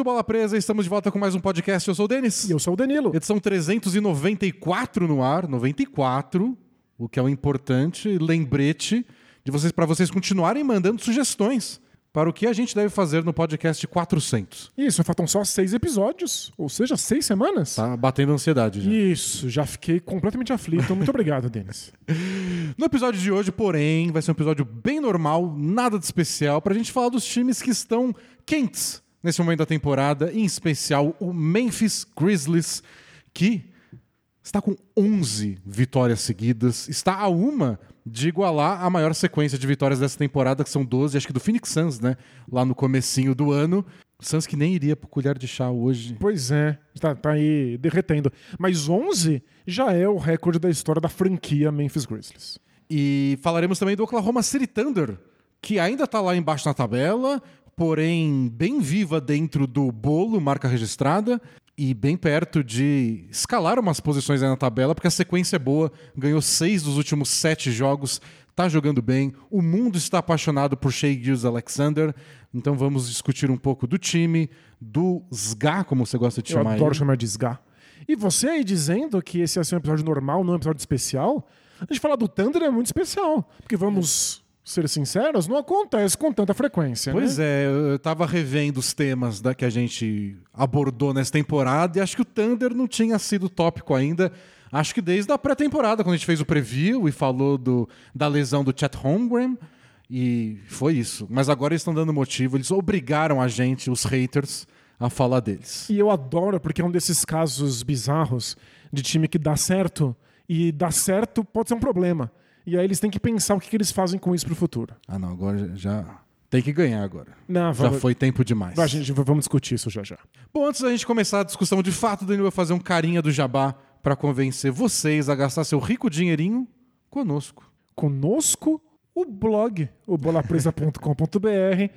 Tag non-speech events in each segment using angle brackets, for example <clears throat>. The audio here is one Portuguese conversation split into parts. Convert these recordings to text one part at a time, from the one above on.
do Bola Presa, estamos de volta com mais um podcast. Eu sou o Denis. E eu sou o Danilo. Edição 394 no ar, 94, o que é um importante lembrete de vocês para vocês continuarem mandando sugestões para o que a gente deve fazer no podcast 400. Isso, faltam só seis episódios, ou seja, seis semanas. Tá batendo ansiedade já. Isso, já fiquei completamente aflito. Muito obrigado, Denis. <laughs> No episódio de hoje, porém, vai ser um episódio bem normal, nada de especial, para a gente falar dos times que estão quentes nesse momento da temporada, em especial o Memphis Grizzlies, que está com 11 vitórias seguidas, está a uma de igualar a maior sequência de vitórias dessa temporada, que são 12, acho que do Phoenix Suns, né? Lá no comecinho do ano. Suns que nem iria pro colher de chá hoje. Pois é, tá, tá aí derretendo. Mas 11 já é o recorde da história da franquia Memphis Grizzlies. E falaremos também do Oklahoma City Thunder, que ainda tá lá embaixo na tabela, porém bem viva dentro do bolo, marca registrada, e bem perto de escalar umas posições aí na tabela, porque a sequência é boa, ganhou seis dos últimos sete jogos, tá jogando bem, o mundo está apaixonado por Shea Gilles Alexander, então vamos discutir um pouco do time, do SGA, como você gosta de Eu chamar adoro ele. chamar de SGA. E você aí dizendo que esse ia ser um episódio normal, não um episódio especial, a gente falar do Thunder é muito especial. Porque vamos ser sinceros, não acontece com tanta frequência. Pois né? é, eu tava revendo os temas da, que a gente abordou nessa temporada e acho que o Thunder não tinha sido tópico ainda. Acho que desde a pré-temporada, quando a gente fez o preview e falou do, da lesão do Chet Holmgren. E foi isso. Mas agora eles estão dando motivo, eles obrigaram a gente, os haters, a falar deles. E eu adoro, porque é um desses casos bizarros de time que dá certo, e dar certo pode ser um problema. E aí eles têm que pensar o que, que eles fazem com isso pro futuro. Ah, não, agora já. Tem que ganhar agora. Não, Já vamos, foi tempo demais. vai, gente, vamos discutir isso já já. Bom, antes da gente começar a discussão de fato, o Danilo vai fazer um carinha do jabá para convencer vocês a gastar seu rico dinheirinho conosco. Conosco o blog, o bolapresa.com.br,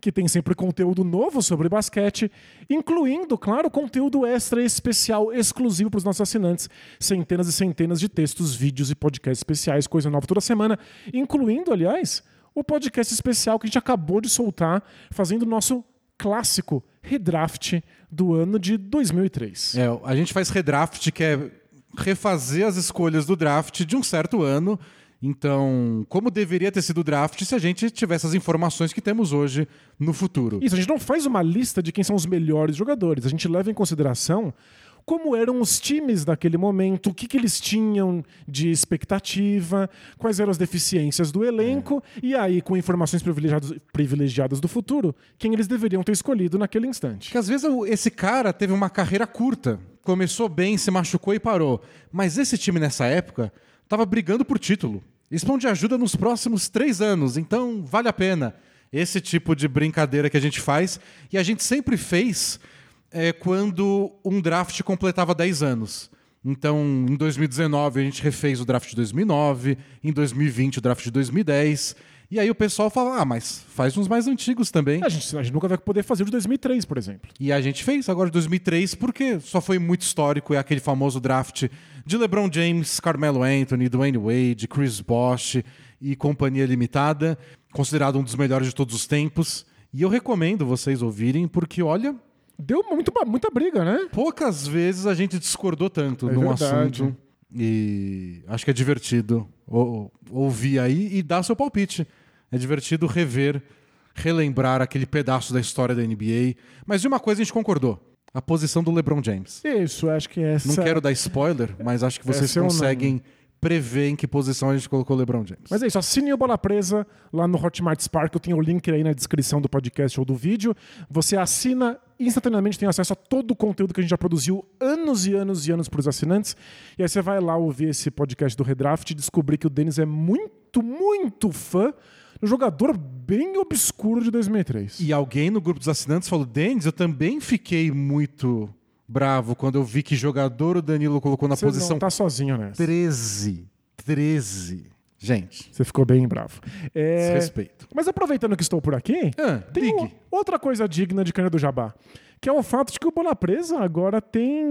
que tem sempre conteúdo novo sobre basquete, incluindo, claro, conteúdo extra especial exclusivo para os nossos assinantes. Centenas e centenas de textos, vídeos e podcasts especiais, coisa nova toda semana, incluindo, aliás, o podcast especial que a gente acabou de soltar, fazendo o nosso clássico redraft do ano de 2003. É, a gente faz redraft, que é refazer as escolhas do draft de um certo ano. Então, como deveria ter sido o draft se a gente tivesse as informações que temos hoje no futuro? Isso, a gente não faz uma lista de quem são os melhores jogadores. A gente leva em consideração como eram os times daquele momento, o que, que eles tinham de expectativa, quais eram as deficiências do elenco, e aí, com informações privilegiadas, privilegiadas do futuro, quem eles deveriam ter escolhido naquele instante. Porque às vezes esse cara teve uma carreira curta, começou bem, se machucou e parou. Mas esse time nessa época estava brigando por título. Vão de ajuda nos próximos três anos, então vale a pena. Esse tipo de brincadeira que a gente faz. E a gente sempre fez é, quando um draft completava 10 anos. Então, em 2019, a gente refez o draft de 2009, em 2020, o draft de 2010. E aí o pessoal fala: ah, mas faz uns mais antigos também. A gente, a gente nunca vai poder fazer o de 2003, por exemplo. E a gente fez agora de 2003 porque só foi muito histórico. É aquele famoso draft de LeBron James, Carmelo Anthony, Dwayne Wade, Chris Bosh e companhia limitada, considerado um dos melhores de todos os tempos. E eu recomendo vocês ouvirem porque, olha, Deu muito, muita briga, né? poucas vezes a gente discordou tanto É num verdade. assunto. E acho que é divertido ou- ouvir aí e dar seu palpite. É divertido rever, relembrar aquele pedaço da história da NBA. Mas de uma coisa a gente concordou: a posição do LeBron James. Isso, acho que essa. Não quero dar spoiler, mas acho que vocês é conseguem prever em que posição a gente colocou o LeBron James. Mas é isso, assine o Bola Presa lá no Hotmart Spark, eu tenho o link aí na descrição do podcast ou do vídeo. Você assina instantaneamente, tem acesso a todo o conteúdo que a gente já produziu anos e anos e anos para os assinantes. E aí você vai lá ouvir esse podcast do Redraft e descobrir que o Denis é muito, muito fã do jogador bem obscuro de 2003. E alguém no grupo dos assinantes falou: Denis, eu também fiquei muito bravo quando eu vi que jogador o Danilo colocou na Você posição não tá sozinho nessa. 13. 13. Gente, Você ficou bem bravo. É, desrespeito. Mas aproveitando que estou por aqui, Ah, tem o- outra coisa digna de Cana do Jabá, que é o fato de que o Bola Presa agora tem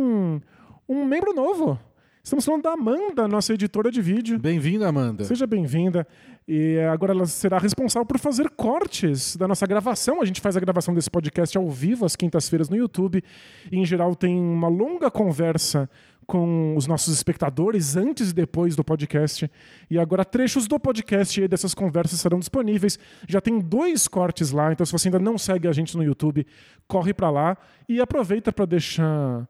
um membro novo. Estamos falando da Amanda, nossa editora de vídeo. Bem-vinda, Amanda. Seja bem-vinda. E agora ela será responsável por fazer cortes da nossa gravação. A gente faz a gravação desse podcast ao vivo, às quintas-feiras, no YouTube. E, em geral, tem uma longa conversa com os nossos espectadores antes e depois do podcast. E agora trechos do podcast e dessas conversas serão disponíveis. Já tem dois cortes lá, então se você ainda não segue a gente no YouTube, corre para lá e aproveita para deixar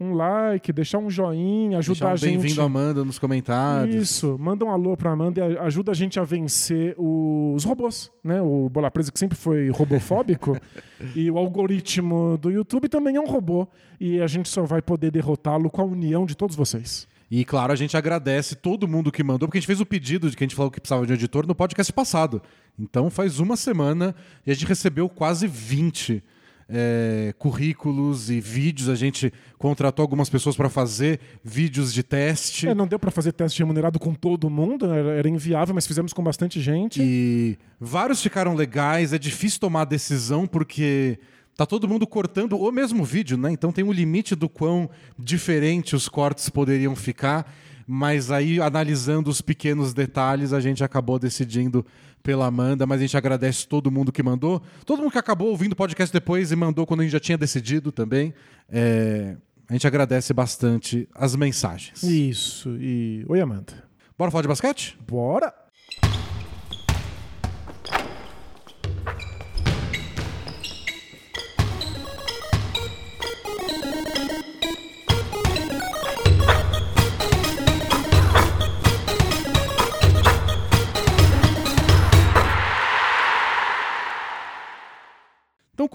um like, deixar um joinha, ajudar um a gente. Bem-vindo, Amanda, nos comentários. Isso, manda um alô pra Amanda e ajuda a gente a vencer os robôs, né? O Bola Presa que sempre foi robofóbico <laughs> e o algoritmo do YouTube também é um robô e a gente só vai poder derrotá-lo com a união de todos vocês. E claro, a gente agradece todo mundo que mandou, porque a gente fez o pedido de que a gente falou que precisava de um editor no podcast passado. Então faz uma semana e a gente recebeu quase 20 é, currículos e vídeos. A gente contratou algumas pessoas para fazer vídeos de teste. É, não deu pra fazer teste remunerado com todo mundo, era, era inviável, mas fizemos com bastante gente. E vários ficaram legais. É difícil tomar decisão porque tá todo mundo cortando o mesmo vídeo, né? Então tem um limite do quão diferente os cortes poderiam ficar. Mas aí, analisando os pequenos detalhes, a gente acabou decidindo pela Amanda. Mas a gente agradece todo mundo que mandou. Todo mundo que acabou ouvindo o podcast depois e mandou quando a gente já tinha decidido também. É, A gente agradece bastante as mensagens. Isso, e. Oi, Amanda. Bora falar de basquete? Bora!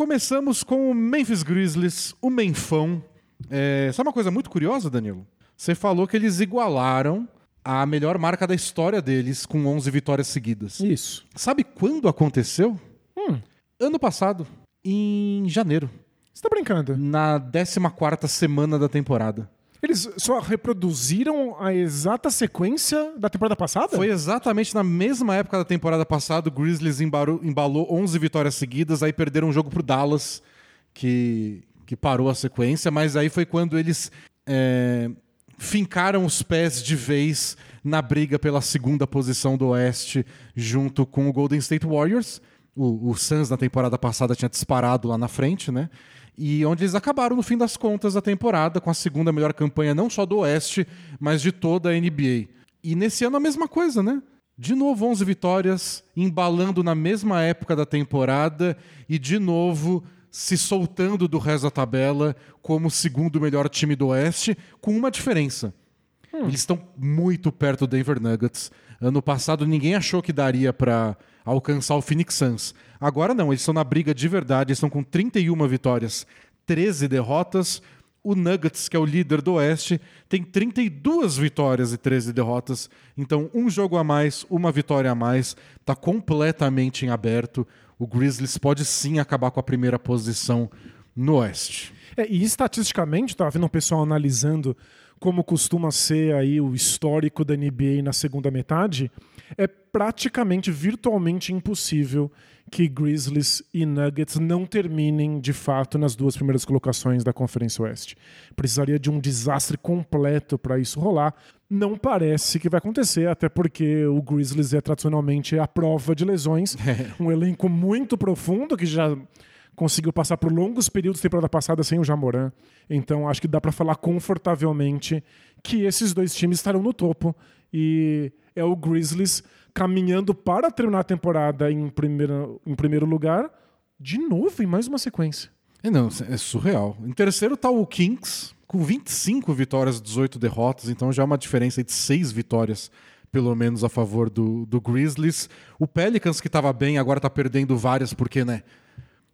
Começamos com o Memphis Grizzlies, o Menfão. É, sabe uma coisa muito curiosa, Danilo? Você falou que eles igualaram a melhor marca da história deles com 11 vitórias seguidas. Isso. Sabe quando aconteceu? Hum, Ano passado, em janeiro, você tá brincando? na 14ª semana da temporada. Eles só reproduziram a exata sequência da temporada passada? Foi exatamente na mesma época da temporada passada, o Grizzlies embalou 11 vitórias seguidas, aí perderam um jogo pro Dallas, que, que parou a sequência, mas aí foi quando eles é, fincaram os pés de vez na briga pela segunda posição do Oeste, junto com o Golden State Warriors. O, o Suns na temporada passada tinha disparado lá na frente, né? E onde eles acabaram, no fim das contas, a temporada com a segunda melhor campanha, não só do Oeste, mas de toda a NBA. E nesse ano a mesma coisa, né? De novo 11 vitórias, embalando na mesma época da temporada e de novo se soltando do resto da tabela como o segundo melhor time do Oeste, com uma diferença. Eles estão muito perto do Denver Nuggets. Ano passado ninguém achou que daria para alcançar o Phoenix Suns. Agora não, eles estão na briga de verdade, eles estão com 31 vitórias, 13 derrotas. O Nuggets, que é o líder do Oeste, tem 32 vitórias e 13 derrotas. Então, um jogo a mais, uma vitória a mais. Está completamente em aberto. O Grizzlies pode sim acabar com a primeira posição no Oeste. É, e estatisticamente, estava vendo um pessoal analisando como costuma ser aí o histórico da NBA na segunda metade, é praticamente, virtualmente impossível que Grizzlies e Nuggets não terminem de fato nas duas primeiras colocações da Conferência Oeste. Precisaria de um desastre completo para isso rolar. Não parece que vai acontecer, até porque o Grizzlies é tradicionalmente a prova de lesões, <laughs> um elenco muito profundo que já conseguiu passar por longos períodos da temporada passada sem o Jamoran. Então acho que dá para falar confortavelmente que esses dois times estarão no topo e é o Grizzlies caminhando para terminar a temporada em primeiro, em primeiro lugar, de novo em mais uma sequência. É, não, é surreal. Em terceiro tá o Kings, com 25 vitórias, 18 derrotas, então já é uma diferença de 6 vitórias, pelo menos, a favor do, do Grizzlies. O Pelicans, que estava bem, agora tá perdendo várias, porque, né?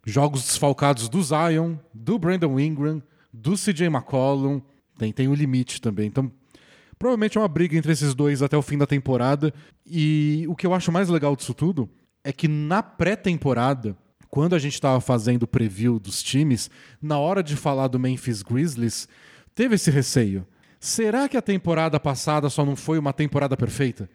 Jogos desfalcados do Zion, do Brandon Ingram, do CJ McCollum, tem, tem o limite também. Então, provavelmente é uma briga entre esses dois até o fim da temporada. E o que eu acho mais legal disso tudo é que na pré-temporada, quando a gente estava fazendo o preview dos times, na hora de falar do Memphis Grizzlies, teve esse receio. Será que a temporada passada só não foi uma temporada perfeita?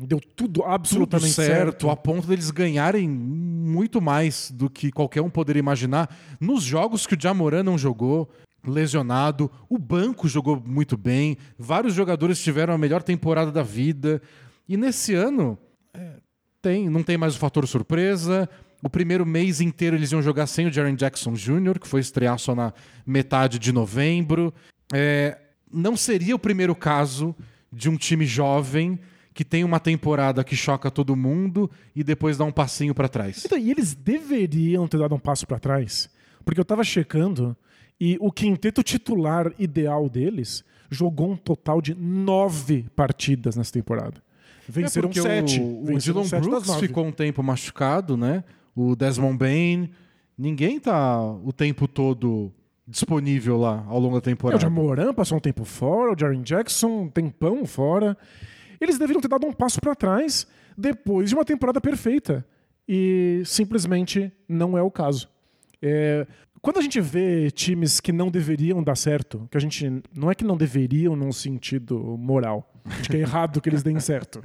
Deu tudo Tudo absolutamente certo, a ponto deles ganharem muito mais do que qualquer um poderia imaginar nos jogos que o Jamoran não jogou, lesionado. O banco jogou muito bem. Vários jogadores tiveram a melhor temporada da vida. E nesse ano, é, tem, não tem mais o fator surpresa. O primeiro mês inteiro eles iam jogar sem o Jaren Jackson Jr., que foi estrear só na metade de novembro. É, não seria o primeiro caso de um time jovem que tem uma temporada que choca todo mundo e depois dá um passinho para trás. Então, e eles deveriam ter dado um passo para trás, porque eu tava checando e o quinteto titular ideal deles jogou um total de nove partidas nessa temporada. Venceram é sete. O, o Dylan Brooks ficou um tempo machucado, né? O Desmond Bain. Ninguém tá o tempo todo disponível lá ao longo da É, o temporada. Jamoran passou um tempo fora, o Jaren Jackson um tempão fora. Eles deveriam ter dado um passo para trás depois de uma temporada perfeita. E simplesmente não é o caso. É, quando a gente vê times que não deveriam dar certo, que a gente não é que não deveriam num sentido moral, acho que é errado que eles deem certo.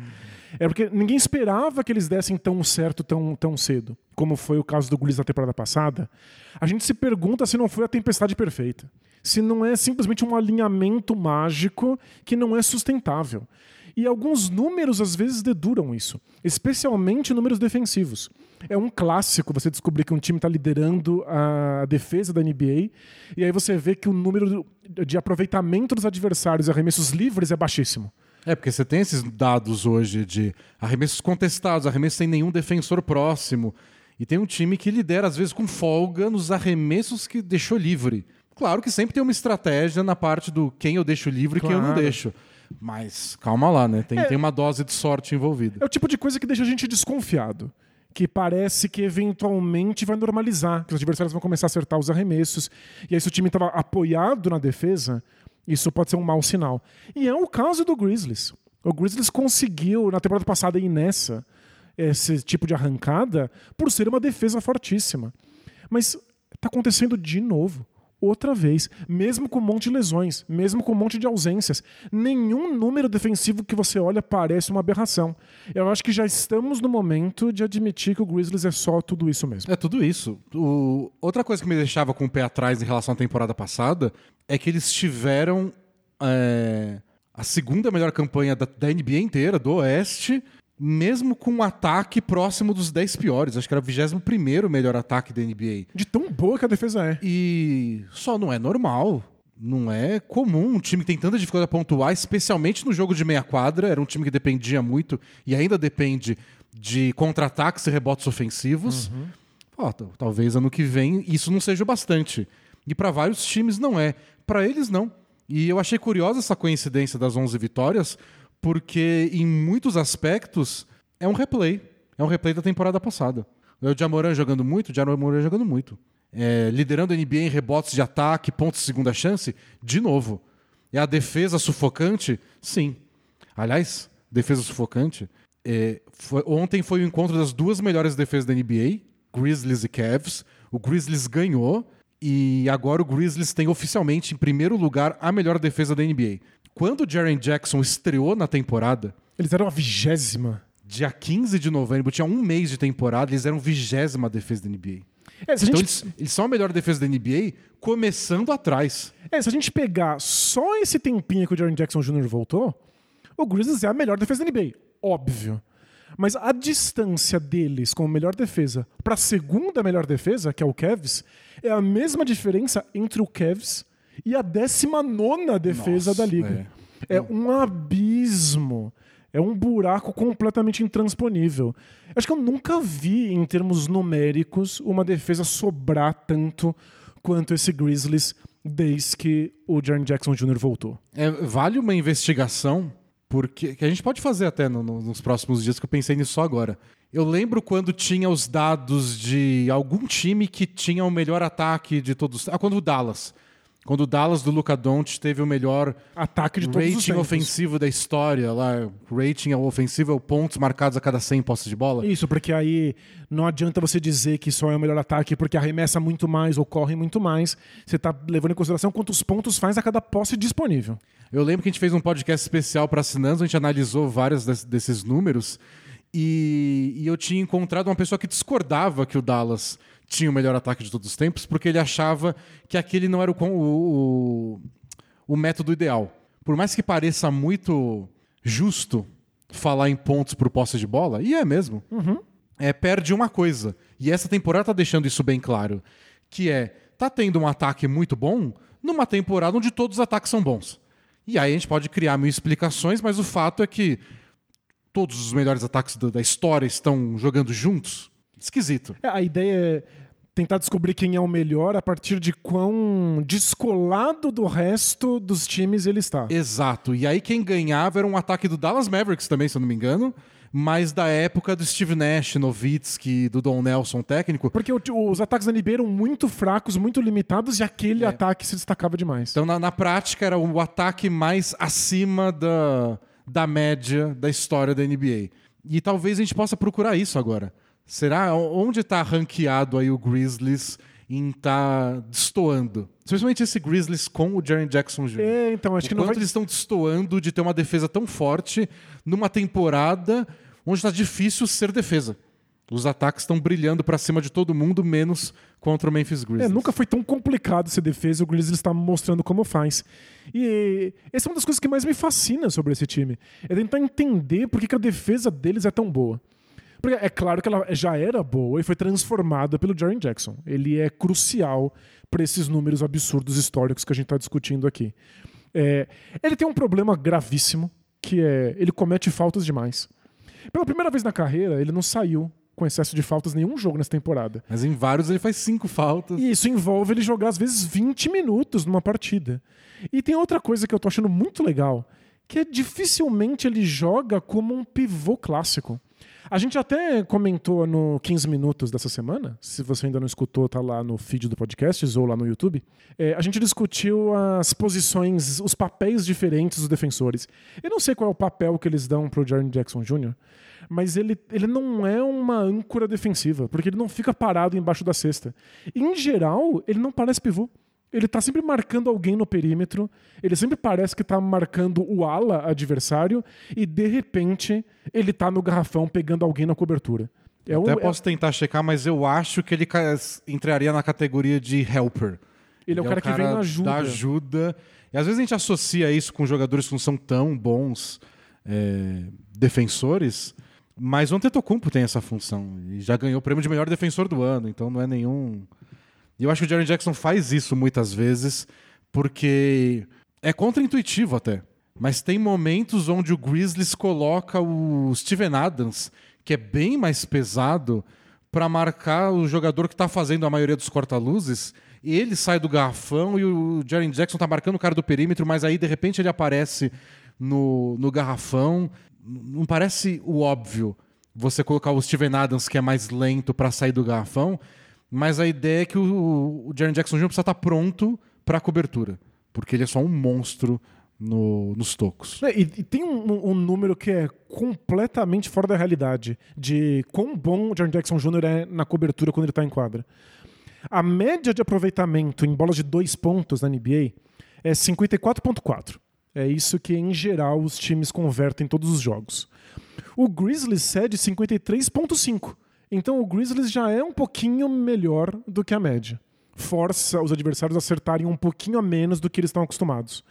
É porque ninguém esperava que eles dessem tão certo tão, tão cedo, como foi o caso do Grizzlies na temporada passada. A gente se pergunta se não foi a tempestade perfeita. Se não é simplesmente um alinhamento mágico que não é sustentável. E alguns números às vezes deduram isso, especialmente números defensivos. É um clássico você descobrir que um time está liderando a defesa da NBA e aí você vê que o número de aproveitamento dos adversários e arremessos livres é baixíssimo. É, porque você tem esses dados hoje de arremessos contestados, arremessos sem nenhum defensor próximo. E tem um time que lidera, às vezes, com folga nos arremessos que deixou livre. Claro que sempre tem uma estratégia na parte do quem eu deixo livre e quem eu não Claro. deixo. Mas calma lá, né? Tem, É. tem uma dose de sorte envolvida. É o tipo de coisa que deixa a gente desconfiado. Que parece que eventualmente vai normalizar, que os adversários vão começar a acertar os arremessos. E aí, se o time estava apoiado na defesa, isso pode ser um mau sinal. E é o caso do Grizzlies. O Grizzlies conseguiu, na temporada passada e nessa, esse tipo de arrancada por ser uma defesa fortíssima. Mas está acontecendo de novo. Outra vez, mesmo com um monte de lesões, mesmo com um monte de ausências, nenhum número defensivo que você olha parece uma aberração. Eu acho que já estamos no momento de admitir que o Grizzlies é só tudo isso mesmo. É tudo isso. O- Outra coisa que me deixava com o pé atrás em relação à temporada passada é que eles tiveram é, a segunda melhor campanha da, da NBA inteira, do Oeste, mesmo com um ataque próximo dos 10 piores. Acho que era o 21 melhor ataque da NBA. De tão boa que a defesa é. E só não é normal. Não é comum um time que tem tanta dificuldade a pontuar, especialmente no jogo de meia quadra. Era um time que dependia muito e ainda depende de contra-ataques e rebotes ofensivos. T- talvez ano que vem isso não seja o bastante. E para vários times não é. Para eles não. E eu achei curiosa essa coincidência das 11 vitórias, porque em muitos aspectos é um replay. É um replay da temporada passada. O Jamoran jogando muito, o Jamoran jogando muito. É, liderando a NBA em rebotes de ataque, pontos de segunda chance, de novo. É a defesa sufocante? Sim. Aliás, defesa sufocante. é, foi- ontem foi o encontro das duas melhores defesas da NBA, Grizzlies e Cavs. O Grizzlies ganhou e agora o Grizzlies tem oficialmente, em primeiro lugar, a melhor defesa da NBA. Quando o Jaren Jackson estreou na temporada, Eles eram a vigésima. dia 15 de novembro, tinha um mês de temporada, eles eram vigésima defesa da NBA. É, a Então gente, eles, eles são a melhor defesa da NBA começando atrás. é, se a gente pegar só esse tempinho que o Jaren Jackson Jr. voltou, o Grizzlies é a melhor defesa da NBA. Óbvio. Mas a distância deles como melhor defesa para a segunda melhor defesa, que é o Cavs, é a mesma diferença entre o Cavs e a 19 defesa Nossa, da liga. É. um abismo. É um buraco completamente intransponível. Acho que eu nunca vi, em termos numéricos, uma defesa sobrar tanto quanto esse Grizzlies desde que o Jaren Jackson Jr. voltou. É, vale uma investigação, porque que a gente pode fazer até no- no- nos próximos dias, que eu pensei nisso só agora. Eu lembro quando tinha os dados de algum time que tinha o melhor ataque de todos. Ah, quando o Dallas. Quando o Dallas do Luca Doncic teve o melhor Ataque de todos os rating tempos. ofensivo da história, lá, rating ofensivo é o pontos marcados a cada 100 posses de bola. Isso, porque aí não adianta você dizer que só é o melhor ataque porque arremessa muito mais ou corre muito mais. Você está levando em consideração quantos pontos faz a cada posse disponível. Eu lembro que a gente fez um podcast especial para assinantes, a gente analisou vários des- desses números. E, e eu tinha encontrado uma pessoa que discordava que o Dallas tinha o melhor ataque de todos os tempos, porque ele achava que aquele não era o, o, o, método ideal. Por mais que pareça muito justo falar em pontos por posse de bola, e é mesmo, é, perde uma coisa. E essa temporada tá deixando isso bem claro, que é, tá tendo um ataque muito bom numa temporada onde todos os ataques são bons. E aí a gente pode criar mil explicações, mas o fato é que todos os melhores ataques da história estão jogando juntos. Esquisito. É, a ideia é tentar descobrir quem é o melhor a partir de quão descolado do resto dos times ele está. Exato. E aí quem ganhava era um ataque do Dallas Mavericks também, se eu não me engano, mas da época do Steve Nash, Nowitzki, do Don Nelson técnico. Porque o- os ataques da NBA eram muito fracos, muito limitados, e aquele ataque se destacava demais. Então, na, na prática, era o ataque mais acima da, da média da história da NBA. E talvez a gente possa procurar isso agora. Será? Onde está ranqueado aí o Grizzlies em estar destoando? Especialmente esse Grizzlies com o Jaren Jackson Jr. É, então, acho o que não quanto vai... eles estão destoando de ter uma defesa tão forte numa temporada onde está difícil ser defesa. Os ataques estão brilhando para cima de todo mundo, menos contra o Memphis Grizzlies. É, nunca foi tão complicado ser defesa e o Grizzlies está mostrando como faz. E essa é uma das coisas que mais me fascina sobre esse time. É tentar entender por que, que a defesa deles é tão boa. Porque é claro que ela já era boa e foi transformada pelo Jaren Jackson. Ele é crucial para esses números absurdos históricos que a gente está discutindo aqui. É, ele tem um problema gravíssimo, que é ele comete faltas demais. Pela primeira vez na carreira, ele não saiu com excesso de faltas em nenhum jogo nessa temporada. Mas em vários ele faz cinco faltas. E isso envolve ele jogar, às vezes, 20 minutos numa partida. E tem outra coisa que eu tô achando muito legal, que é dificilmente ele joga como um pivô clássico. A gente até comentou no 15 Minutos dessa semana, se você ainda não escutou, tá lá no feed do podcast ou lá no YouTube. É, a gente discutiu as posições, os papéis diferentes dos defensores. Eu não sei qual é o papel que eles dão pro Jaren Jackson Jr., mas ele, ele não é uma âncora defensiva, porque ele não fica parado embaixo da cesta. Em geral, ele não parece pivô. Ele tá sempre marcando alguém no perímetro, ele sempre parece que tá marcando o ala adversário, e de repente ele tá no garrafão pegando alguém na cobertura. É um- Até é- posso tentar checar, mas eu acho que ele entraria na categoria de helper. ele é o cara, que vem na ajuda. Da ajuda. E às vezes a gente associa isso com jogadores que não são tão bons é, defensores, mas o Antetokounmpo tem essa função. E já ganhou o prêmio de melhor defensor do ano, então não é nenhum... E eu acho que o Jaren Jackson faz isso muitas vezes, porque é contra-intuitivo até. Mas tem momentos onde o Grizzlies coloca o Steven Adams, que é bem mais pesado, para marcar o jogador que está fazendo a maioria dos corta-luzes. Ele sai do garrafão e o Jaren Jackson tá marcando o cara do perímetro, mas aí de repente ele aparece no, no garrafão. Não parece o óbvio você colocar o Steven Adams, que é mais lento, para sair do garrafão, mas a ideia é que o, o Jackson Jr. precisa estar pronto para a cobertura, porque ele é só um monstro no- nos tocos. É, E, e tem um, um número que é completamente fora da realidade de quão bom o Jaren Jackson Jr. é na cobertura quando ele está em quadra. A média de aproveitamento em bolas de dois pontos na NBA é 54,4. É isso que, em geral, os times convertem em todos os jogos. O Grizzlies cede 53,5. Então o Grizzlies já é um pouquinho melhor do que a média. Força os adversários a acertarem um pouquinho a menos do que eles estão acostumados.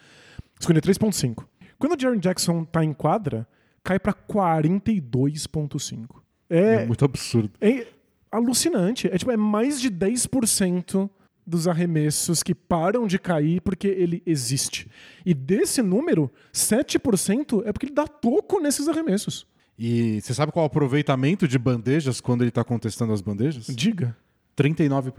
53,5. Quando o Jaren Jackson tá em quadra, cai para 42,5. É, É, muito absurdo. é alucinante. É, tipo, é mais de 10% dos arremessos que param de cair porque ele existe. E desse número, 7% é porque ele dá toco nesses arremessos. E você sabe qual é o aproveitamento de bandejas quando ele está contestando as bandejas? Diga. 39%.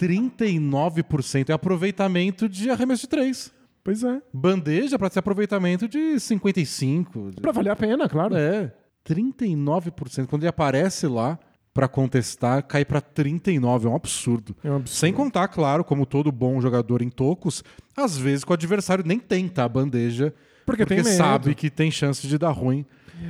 39% <laughs> é aproveitamento de arremesso de três. Pois é. Bandeja para ser aproveitamento de 55. Pra valer a pena, claro. É, 39%. Quando ele aparece lá para contestar, cai para 39, é um absurdo. É um absurdo. Sem contar, claro, como todo bom jogador em tocos, às vezes que o adversário nem tenta a bandeja Porque tem medo. sabe que tem chance de dar ruim.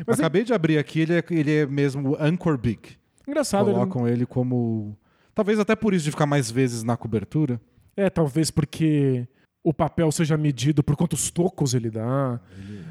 Mas Acabei de abrir aqui, ele é, ele é mesmo o Anchor Big. Engraçado. ele- Colocam ele como. Talvez até por isso de ficar mais vezes na cobertura. É, talvez porque o papel seja medido por quantos tocos ele dá.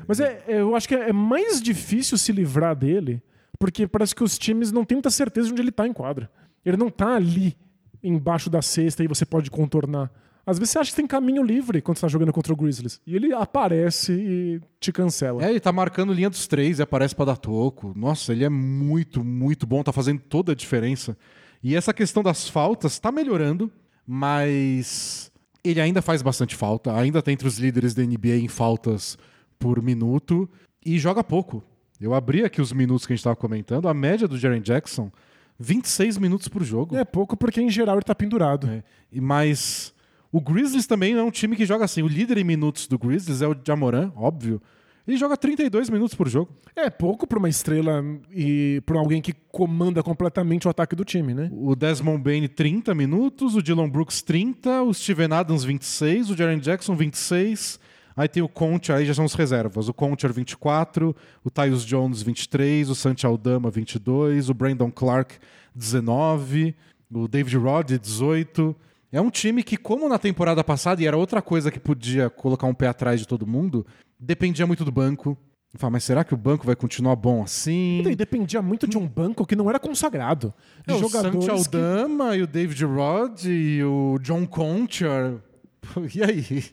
Mas é, é- eu acho que é mais difícil se livrar dele, porque parece que os times não têm muita certeza de onde ele tá em quadra. Ele não tá ali embaixo da cesta e você pode contornar. Às vezes você acha que tem caminho livre quando você tá jogando contra o Grizzlies. E ele aparece e te cancela. É, ele tá marcando linha dos três e aparece pra dar toco. Nossa, ele é muito, muito bom, tá fazendo toda a diferença. E essa questão das faltas tá melhorando, mas ele ainda faz bastante falta, ainda tá entre os líderes da NBA em faltas por minuto e joga pouco. Eu abri aqui os minutos que a gente tava comentando, a média do Jaren Jackson, 26 minutos por jogo. É pouco porque em geral ele tá pendurado. É, e mas o Grizzlies também é um time que joga assim. O líder em minutos do Grizzlies é o Jamoran, óbvio. Ele joga 32 minutos por jogo. É pouco pra uma estrela e pra alguém que comanda completamente o ataque do time, né? O Desmond Bain 30 minutos, o Dylan Brooks 30, o Steven Adams 26, o Jaren Jackson 26. Aí tem o Conte, aí já são os reservas. O Concher 24, o Tyus Jones 23, o Santi Aldama 22, o Brandon Clark 19, o David Rod 18. É um time que, como na temporada passada, e era outra coisa que podia colocar um pé atrás de todo mundo, dependia muito do banco. Fala, mas será que o banco vai continuar bom assim? Então, e dependia muito de um banco que não era consagrado. De É, o jogadores Santi que... Aldama e o David Rod e o John Concher. E aí?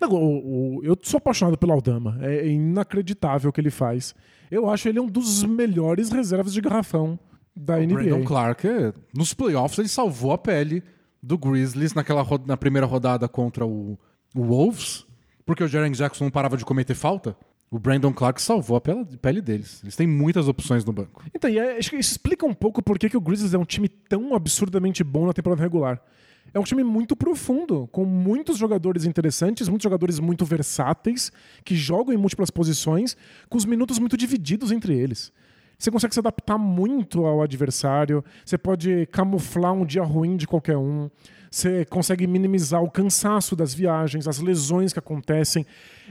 Não, o- o- eu sou apaixonado pelo Aldama. É inacreditável o que ele faz. Eu acho ele um dos melhores reservas de garrafão da NBA. Brandon Clark, nos playoffs, ele salvou a pele do Grizzlies naquela ro- na primeira rodada contra o, o Wolves, porque o Jaren Jackson não parava de cometer falta. O Brandon Clark salvou a pele, pele deles. Eles têm muitas opções no banco. Então, e é- acho que isso explica um pouco por que, que o Grizzlies é um time tão absurdamente bom na temporada regular. É um time muito profundo, com muitos jogadores interessantes, muitos jogadores muito versáteis, que jogam em múltiplas posições, com os minutos muito divididos entre eles. Você consegue se adaptar muito ao adversário, você pode camuflar um dia ruim de qualquer um, você consegue minimizar o cansaço das viagens, as lesões que acontecem.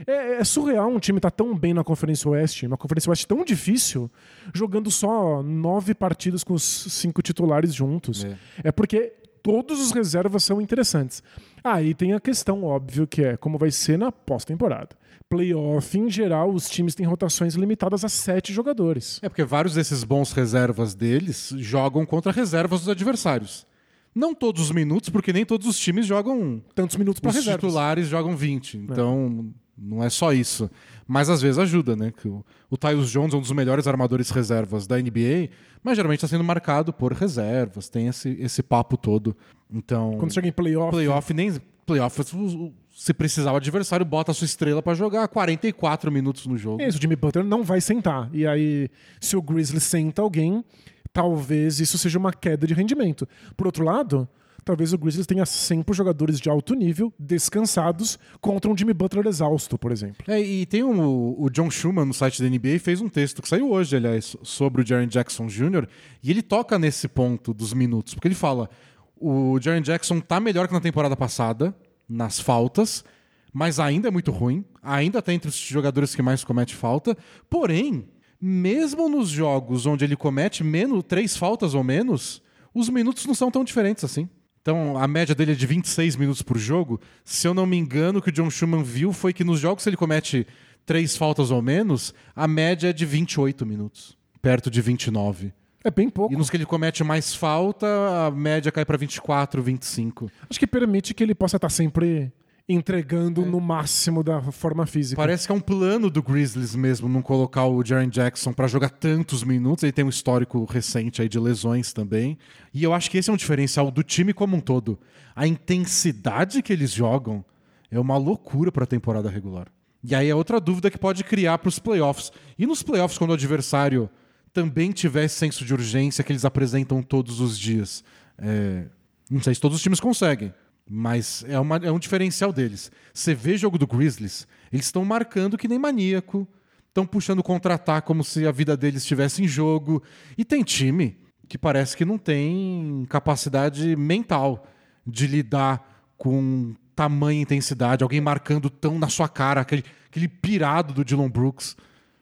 É, é surreal um time estar tão bem na Conferência Oeste, uma Conferência Oeste tão difícil, jogando só nove partidas com os cinco titulares juntos. É. É porque todos os reservas são interessantes. Aí tem a questão óbvio que é como vai ser na pós-temporada. Playoff, em geral, os times têm rotações limitadas a sete jogadores. É porque vários desses bons reservas deles jogam contra reservas dos adversários. Não todos os minutos, porque nem todos os times jogam Tantos minutos para Os reservas. titulares jogam 20, então não é só isso. Mas às vezes ajuda, né? Que o, o Tyus Jones é um dos melhores armadores reservas da NBA, mas geralmente está sendo marcado por reservas, tem esse, esse papo todo. Então, Quando chega em playoff, playoff nem. Playoff, o- o- se precisar, o adversário bota a sua estrela para jogar 44 minutos no jogo. isso, o Jimmy Butler não vai sentar. E aí, se o Grizzlies senta alguém, talvez isso seja uma queda de rendimento. Por outro lado, talvez o Grizzlies tenha sempre jogadores de alto nível, descansados, contra um Jimmy Butler exausto, por exemplo. É, e tem um, o John Schumann no site da NBA fez um texto que saiu hoje, aliás, sobre o Jaren Jackson Jr. E ele toca nesse ponto dos minutos, porque ele fala: o Jaren Jackson tá melhor que na temporada passada, nas faltas, mas ainda é muito ruim, ainda tá entre os jogadores que mais comete falta. Porém, mesmo nos jogos onde ele comete menos três faltas ou menos, os minutos não são tão diferentes assim. Então, a média dele é de 26 minutos por jogo. Se eu não me engano, o que o John Schumann viu foi que nos jogos que ele comete três faltas ou menos, a média é de 28 minutos, perto de 29. É bem pouco. E nos que ele comete mais falta, a média cai para 24, 25. Acho que permite que ele possa estar sempre entregando no máximo da forma física. Parece que é um plano do Grizzlies mesmo não colocar o Jaren Jackson para jogar tantos minutos. Ele tem um histórico recente aí de lesões também. E eu acho que esse é um diferencial do time como um todo. A intensidade que eles jogam é uma loucura para a temporada regular. E aí é outra dúvida que pode criar para os playoffs. E nos playoffs, quando o adversário também tiver esse senso de urgência que eles apresentam todos os dias. É, Não sei se todos os times conseguem. Mas é, uma- é um diferencial deles. Você vê jogo do Grizzlies, eles estão marcando que nem maníaco, estão puxando contra-ataque como se a vida deles estivesse em jogo. E tem time que parece que não tem capacidade mental de lidar com tamanha intensidade, alguém marcando tão na sua cara, aquele, aquele pirado do Dylan Brooks,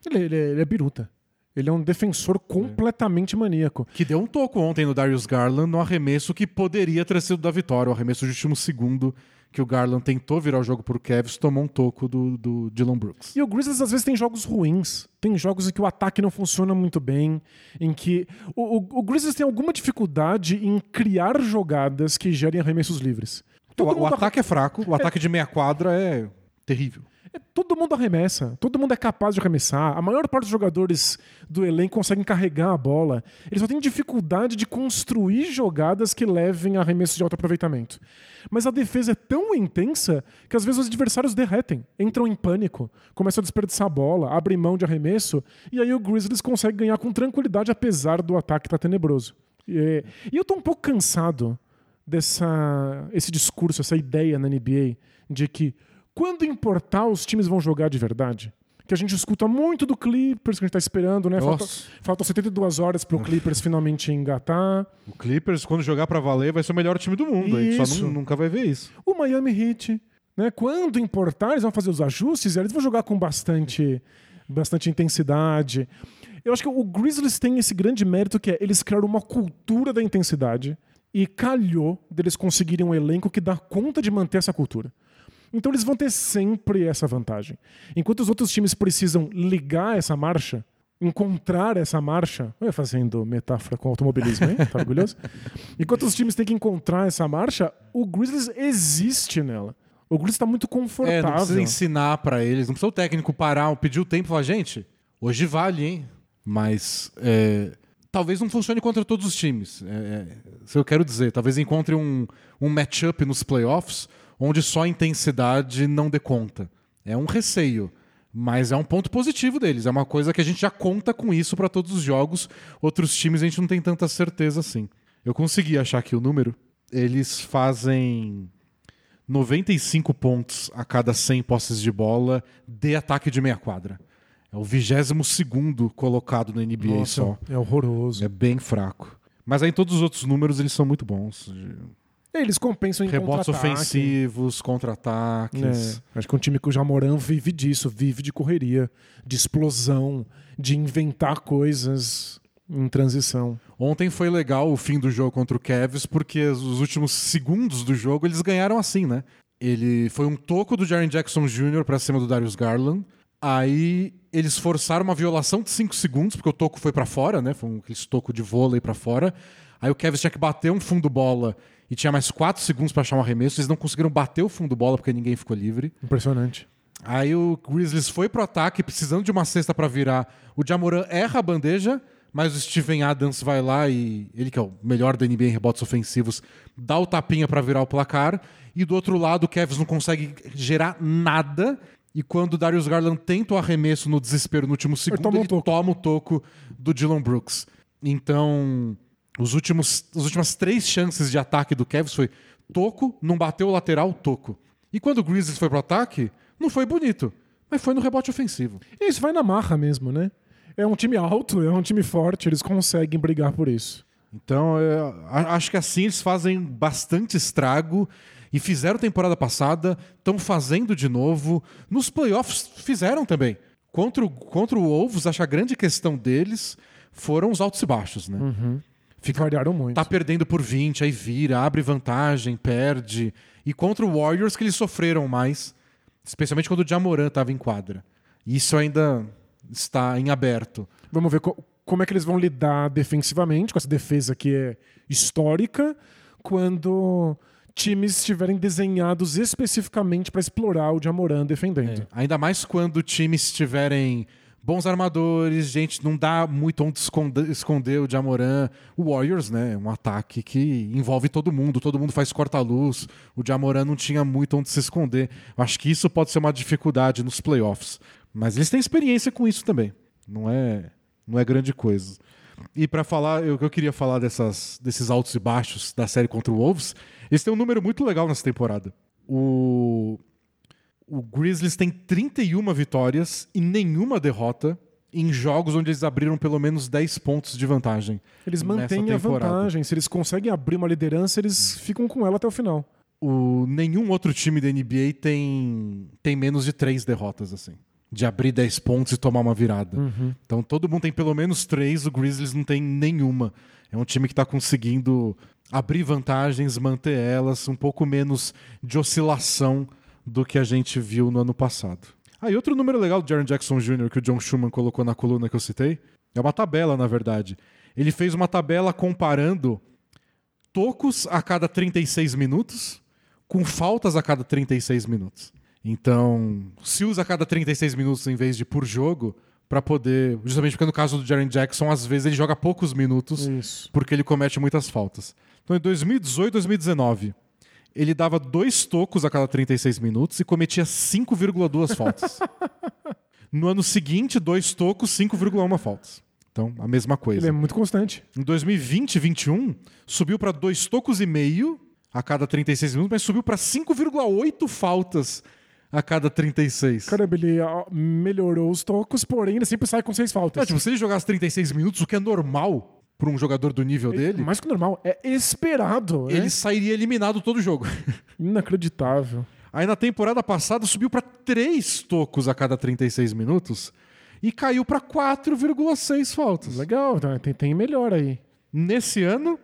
Ele, ele- ele é biruta. Ele é um defensor completamente maníaco. que deu um toco ontem no Darius Garland no arremesso que poderia ter sido da vitória, o arremesso de último segundo, que o Garland tentou virar o jogo pro Cavs, tomou um toco do, do Dylan Brooks. E o Grizzlies às vezes tem jogos ruins. Tem jogos em que o ataque não funciona muito bem, em que o, o, o Grizzlies tem alguma dificuldade em criar jogadas que gerem arremessos livres. O, o ataque é fraco, o ataque de meia quadra é terrível. É, todo mundo arremessa, todo mundo é capaz de arremessar. A maior parte dos jogadores do elenco conseguem carregar a bola. Eles só têm dificuldade de construir jogadas que levem a arremessos de alto aproveitamento. Mas a defesa é tão intensa que às vezes os adversários derretem, entram em pânico, começam a desperdiçar a bola, abrem mão de arremesso, e aí o Grizzlies consegue ganhar com tranquilidade, apesar do ataque estar tá tenebroso. E, e eu tô um pouco cansado dessa esse discurso, essa ideia na NBA de que quando importar, os times vão jogar de verdade. Que a gente escuta muito do Clippers, que a gente tá esperando, né? Faltam, faltam 72 horas pro Clippers finalmente engatar. O Clippers, quando jogar para valer, vai ser o melhor time do mundo. Isso. A gente só nunca vai ver isso. O Miami Heat, né? Quando importar, eles vão fazer os ajustes e eles vão jogar com bastante, bastante intensidade. Eu acho que o Grizzlies tem esse grande mérito que é eles criaram uma cultura da intensidade e calhou deles conseguirem um elenco que dá conta de manter essa cultura. Então eles vão ter sempre essa vantagem. Enquanto os outros times precisam ligar essa marcha, encontrar essa marcha, eu fazendo metáfora com automobilismo, hein? Tá orgulhoso? <laughs> Enquanto os times têm que encontrar essa marcha, o Grizzlies existe nela. O Grizzlies está muito confortável. É, não precisa ensinar para eles, não precisa o técnico parar, pedir o tempo e falar, gente, hoje vale, hein? Mas é, talvez não funcione contra todos os times. É, é, isso eu quero dizer. Talvez encontre um, um matchup nos playoffs onde só a intensidade não dê conta. É um receio, mas é um ponto positivo deles. É uma coisa que a gente já conta com isso para todos os jogos. Outros times a gente não tem tanta certeza assim. Eu consegui achar aqui o número. Eles fazem 95 pontos a cada 100 posses de bola de ataque de meia quadra. É o 22 colocado na NBA Nossa, só. É horroroso. É bem fraco. Mas aí todos os outros números eles são muito bons. Eles compensam em Rebotes ofensivos, contra-ataques. É, acho que um time que o Jamoran vive disso, vive de correria, de explosão, de inventar coisas em transição. Ontem foi legal o fim do jogo contra o Cavs, porque os últimos segundos do jogo eles ganharam assim, né? Ele foi um toco do Jaren Jackson Jr. para cima do Darius Garland. Aí eles forçaram uma violação de 5 segundos, porque o toco foi para fora, né? Foi um aquele toco de vôlei para fora. Aí o Cavs tinha que bater um fundo bola e tinha mais 4 segundos para achar um arremesso. Eles não conseguiram bater o fundo bola porque ninguém ficou livre. Impressionante. Aí o Grizzlies foi pro ataque, precisando de uma cesta para virar. O Jamoran erra a bandeja, mas o Steven Adams vai lá e ele que é o melhor da NBA em rebotes ofensivos, dá o tapinha para virar o placar. E do outro lado, o Cavs não consegue gerar nada. E quando o Darius Garland tenta o arremesso no desespero no último segundo, ele toma, ele toma o toco do Dylan Brooks. Então, os últimos, as últimas três chances de ataque do Cavs foi toco, não bateu o lateral, toco. E quando o Grizzlies foi pro ataque, não foi bonito, mas foi no rebote ofensivo. E isso vai na marra mesmo, né? É um time alto, é um time forte, eles conseguem brigar por isso. Então, é, acho que assim eles fazem bastante estrago e fizeram temporada passada, estão fazendo de novo. Nos playoffs fizeram também. Contra o, contra o Wolves, acho que a grande questão deles foram os altos e baixos, né? Uhum. Fica, Variaram muito. Tá perdendo por 20, aí vira, abre vantagem, perde. E contra o Warriors que eles sofreram mais, especialmente quando o Jamoran estava em quadra. Isso ainda está em aberto. Vamos ver co como é que eles vão lidar defensivamente com essa defesa que é histórica quando times estiverem desenhados especificamente para explorar o Jamoran defendendo. É, ainda mais quando times estiverem bons armadores, gente, não dá muito onde esconder, esconder o Jamoran. O Warriors, né, é um ataque que envolve todo mundo, todo mundo faz corta-luz. O Jamoran não tinha muito onde se esconder. Acho que isso pode ser uma dificuldade nos playoffs. Mas eles têm experiência com isso também. Não é, não é grande coisa. E para falar, eu, eu queria falar dessas, desses altos e baixos da série contra o Wolves, eles têm um número muito legal nessa temporada. O o Grizzlies tem 31 vitórias e nenhuma derrota em jogos onde eles abriram pelo menos 10 pontos de vantagem. Eles mantêm a vantagem. Se eles conseguem abrir uma liderança, eles ficam com ela até o final. O, nenhum outro time da NBA tem, tem menos de 3 derrotas, assim. De abrir 10 pontos e tomar uma virada. Uhum. Então todo mundo tem pelo menos 3, o Grizzlies não tem nenhuma. É um time que está conseguindo abrir vantagens, manter elas, um pouco menos de oscilação do que a gente viu no ano passado. Ah, e outro número legal do Jaron Jackson Jr. que o John Schumann colocou na coluna que eu citei, é uma tabela, na verdade. Ele fez uma tabela comparando tocos a cada 36 minutos com faltas a cada 36 minutos. Então, se usa a cada 36 minutos em vez de por jogo, para poder. Justamente porque no caso do Jaren Jackson, às vezes ele joga poucos minutos Isso. porque ele comete muitas faltas. Então, em 2018 2019, ele dava dois tocos a cada 36 minutos e cometia 5,2 faltas. <laughs> no ano seguinte, dois tocos, 5,1 faltas. Então, a mesma coisa. Ele é muito constante. Em 2020 e 2021, subiu para dois tocos e meio a cada 36 minutos, mas subiu para 5,8 faltas a cada 36. Caramba, ele melhorou os tocos, porém ele sempre sai com seis faltas. É, tipo, se ele jogasse 36 minutos, o que é normal para um jogador do nível dele, Mais que normal. É esperado. ele É sairia eliminado todo jogo. <laughs> inacreditável. Aí na temporada passada subiu para 3 tocos a cada 36 minutos e caiu para 4,6 faltas. Legal, tá, tem, tem melhor aí. Nesse ano,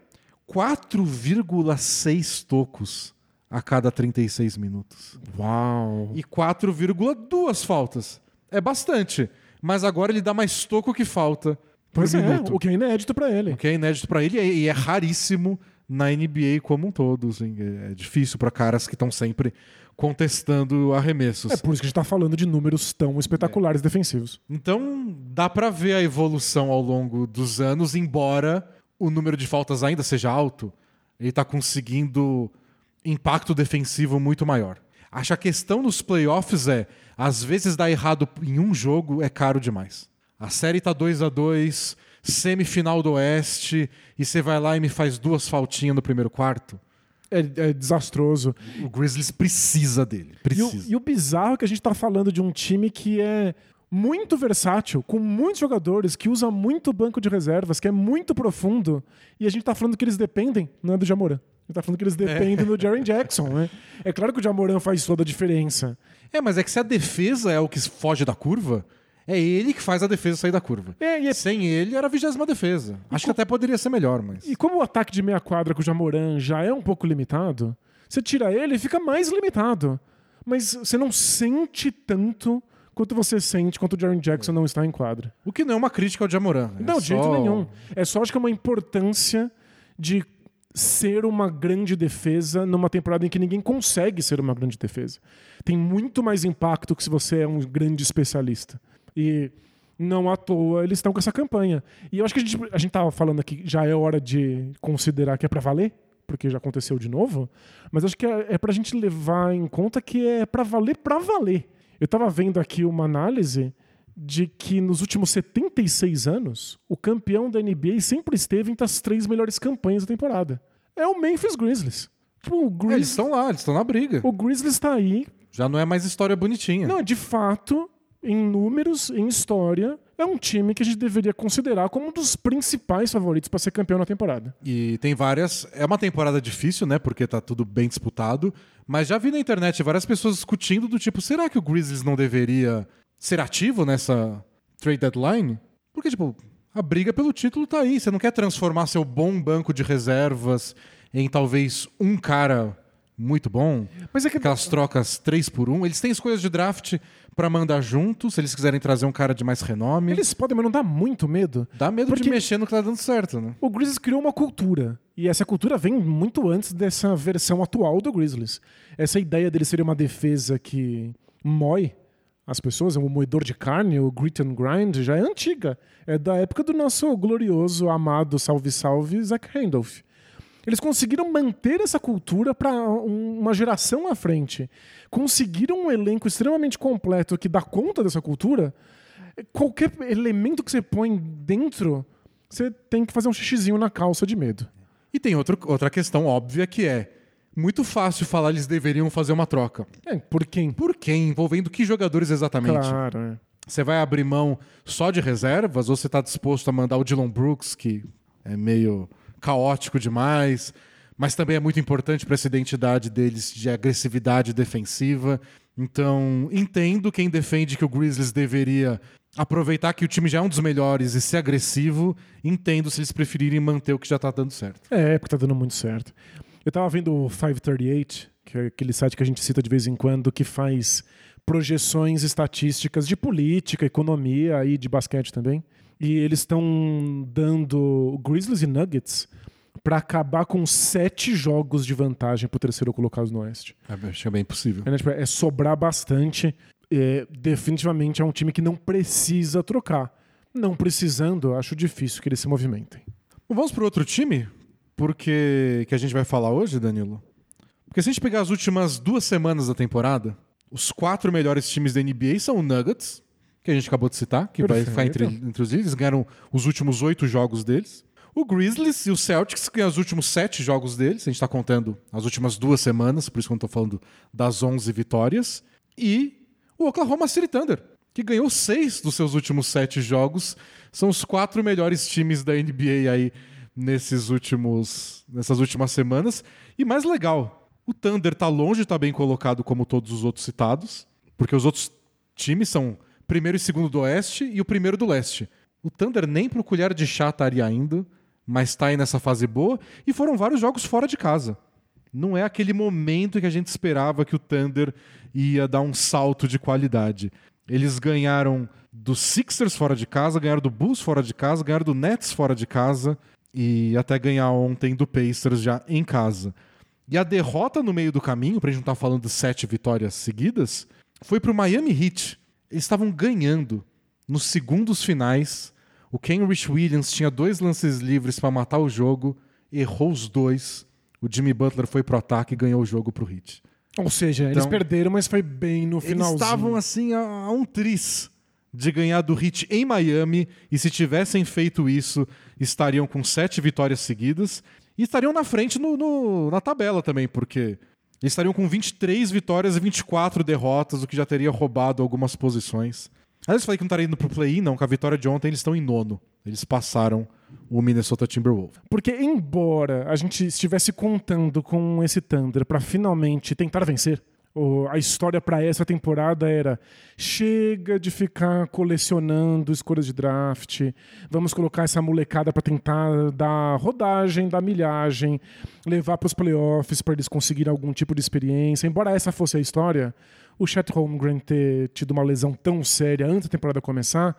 4,6 tocos a cada 36 minutos. Uau. E 4,2 faltas. É bastante. Mas agora ele dá mais toco que falta Pois é, minuto. o que é inédito pra ele. O que é inédito pra ele e é raríssimo na NBA como um todo. assim. É difícil pra caras que estão sempre contestando arremessos. É por isso que a gente tá falando de números tão espetaculares defensivos. Então dá pra ver a evolução ao longo dos anos, embora o número de faltas ainda seja alto, ele tá conseguindo impacto defensivo muito maior. Acho que a questão nos playoffs é, às vezes dar errado em um jogo é caro demais. A série tá 2 a 2 semifinal do Oeste, e você vai lá e me faz duas faltinhas no primeiro quarto. É, é desastroso. O Grizzlies precisa dele. E o, Precisa. e o bizarro é que a gente tá falando de um time que é muito versátil, com muitos jogadores, que usa muito banco de reservas, que é muito profundo, e a gente tá falando que eles dependem, não é do Jamoran. A gente tá falando que eles dependem do Jaren Jackson, né? É claro que o Jamoran faz toda a diferença. É, mas é que se a defesa é o que foge da curva, é ele que faz a defesa sair da curva. É, e, é- Sem ele, era a vigésima defesa. Acho que até poderia ser melhor, mas. e como o ataque de meia quadra com o Jamoran já é um pouco limitado, você tira ele e fica mais limitado. Mas você não sente tanto quanto você sente quando o Jaren Jackson não está em quadra. O que não é uma crítica ao Jamoran. é Não, de jeito só- nenhum. É só acho que é uma importância de ser uma grande defesa numa temporada em que ninguém consegue ser uma grande defesa. Tem muito mais impacto que se você é um grande especialista. E não à toa eles estão com essa campanha. E eu acho que a gente, a gente tava falando aqui, já é hora de considerar que é pra valer, porque já aconteceu de novo, mas acho que é, é pra gente levar em conta que é pra valer pra valer. Eu tava vendo aqui uma análise de que nos últimos 76 anos, o campeão da NBA sempre esteve entre as três melhores campanhas da temporada. É o Memphis Grizzlies. Tipo, o É, eles Grizzlies, estão lá, eles estão na briga. o Grizzlies tá aí. Já não é mais história bonitinha. Não, de fato, em números, em história, é um time que a gente deveria considerar como um dos principais favoritos para ser campeão na temporada. E tem várias. É uma temporada difícil, né? Porque tá tudo bem disputado. Mas já vi na internet várias pessoas discutindo do tipo: será que o Grizzlies não deveria ser ativo nessa trade deadline? Porque, tipo, a briga pelo título tá aí. Você não quer transformar seu bom banco de reservas em talvez um cara muito bom? Mas é que Aquelas trocas 3 por 1 Eles têm escolhas de draft pra mandar junto, se eles quiserem trazer um cara de mais renome. eles podem, mas não dá muito medo. Dá medo Porque- de mexer no que tá dando certo, né? O Grizzlies criou uma cultura. E essa cultura vem muito antes dessa versão atual do Grizzlies. Essa ideia dele ser uma defesa que mói as pessoas, é um moedor de carne, o grit and grind, já é antiga. É da época do nosso glorioso, amado, salve salve, Zach Randolph. Eles conseguiram manter essa cultura para uma geração à frente. Conseguiram um elenco extremamente completo que dá conta dessa cultura. Qualquer elemento que você põe dentro, você tem que fazer um xixizinho na calça de medo. E tem outro, outra questão óbvia que é muito fácil falar eles deveriam fazer uma troca. É, por quem? Por quem? Envolvendo que jogadores exatamente? Claro, é. Você vai abrir mão só de reservas ou você está disposto a mandar o Dylan Brooks, que é meio caótico demais, mas também é muito importante para essa identidade deles de agressividade defensiva. Então, entendo quem defende que o Grizzlies deveria aproveitar que o time já é um dos melhores e ser agressivo, entendo se eles preferirem manter o que já tá dando certo. É, porque tá dando muito certo. Eu tava vendo o 538, que é aquele site que a gente cita de vez em quando, que faz projeções estatísticas de política, economia e de basquete também. E eles estão dando Grizzlies e Nuggets para acabar com sete jogos de vantagem pro terceiro colocado no Oeste. É, acho que é bem possível. É, né, tipo, é sobrar bastante. É, definitivamente é um time que não precisa trocar. Não precisando, acho difícil que eles se movimentem. Vamos pro outro time, porque que a gente vai falar hoje, Danilo. Porque se a gente pegar as últimas duas semanas da temporada, os quatro melhores times da NBA são o Nuggets, que a gente acabou de citar, que vai Perfeito. ficar entre, entre os eles, ganharam os últimos oito jogos deles. O Grizzlies e o Celtics ganham os últimos sete jogos deles, a gente está contando as últimas duas semanas, por isso que eu não tô falando das 11 vitórias. E o Oklahoma City Thunder, que ganhou seis dos seus últimos sete jogos. São os quatro melhores times da NBA aí nesses últimos, nessas últimas semanas. E mais legal, o Thunder tá longe de estar bem colocado como todos os outros citados, porque os outros times são primeiro e segundo do Oeste e o primeiro do Leste. O Thunder nem pro colher de chá estaria ainda, mas tá aí nessa fase boa e foram vários jogos fora de casa. Não é aquele momento que a gente esperava que o Thunder ia dar um salto de qualidade. Eles ganharam do Sixers fora de casa, ganharam do Bulls fora de casa, ganharam do Nets fora de casa e até ganhar ontem do Pacers já em casa. E a derrota no meio do caminho, pra gente não estar falando de sete vitórias seguidas, foi pro Miami Heat. Eles estavam ganhando nos segundos finais. O Kenrich Williams tinha dois lances livres para matar o jogo, errou os dois. O Jimmy Butler foi pro ataque e ganhou o jogo pro Heat. Ou seja, eles Então- perderam, mas foi bem no Eles finalzinho. estavam assim a, a um tris de ganhar do Heat em Miami e se tivessem feito isso, estariam com sete vitórias seguidas e estariam na frente no- no- na tabela também, porque eles estariam com 23 vitórias e 24 derrotas, o que já teria roubado algumas posições. Aliás, eu falei que não estaria indo pro play-in, não, com a vitória de ontem eles estão em nono. Eles passaram o Minnesota Timberwolves. Porque, embora a gente estivesse contando com esse Thunder para finalmente tentar vencer, a história para essa temporada era: chega de ficar colecionando escolhas de draft, vamos colocar essa molecada para tentar dar rodagem, dar milhagem, levar para os playoffs para eles conseguirem algum tipo de experiência. Embora essa fosse a história, o Chet Holmgren ter tido uma lesão tão séria antes da temporada começar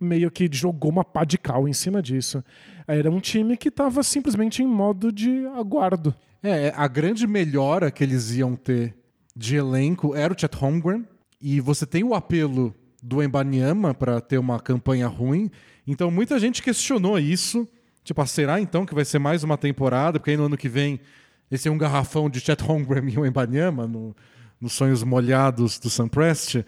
meio que jogou uma pá de cal em cima disso. Era um time que estava simplesmente em modo de aguardo. É, a grande melhora que eles iam ter de elenco era o Chet Holmgren. E você tem o apelo do Embanyama para ter uma campanha ruim. Então muita gente questionou isso. Tipo, ah, será então que vai ser mais uma temporada? Porque aí no ano que vem esse é um garrafão de Chet Holmgren <laughs> e o Embanyama no, nos sonhos molhados do Sam Prest.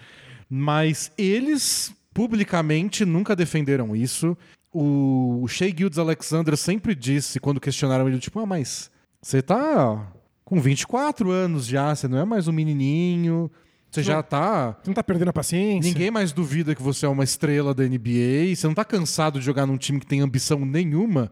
Mas eles publicamente nunca defenderam isso. O, Shea Gildes Alexander sempre disse, quando questionaram ele, tipo, ah, mas você tá com 24 anos já, você não é mais um menininho, você já tá. Você não tá perdendo a paciência? Ninguém mais duvida que você é uma estrela da NBA, você não tá cansado de jogar num time que tem ambição nenhuma.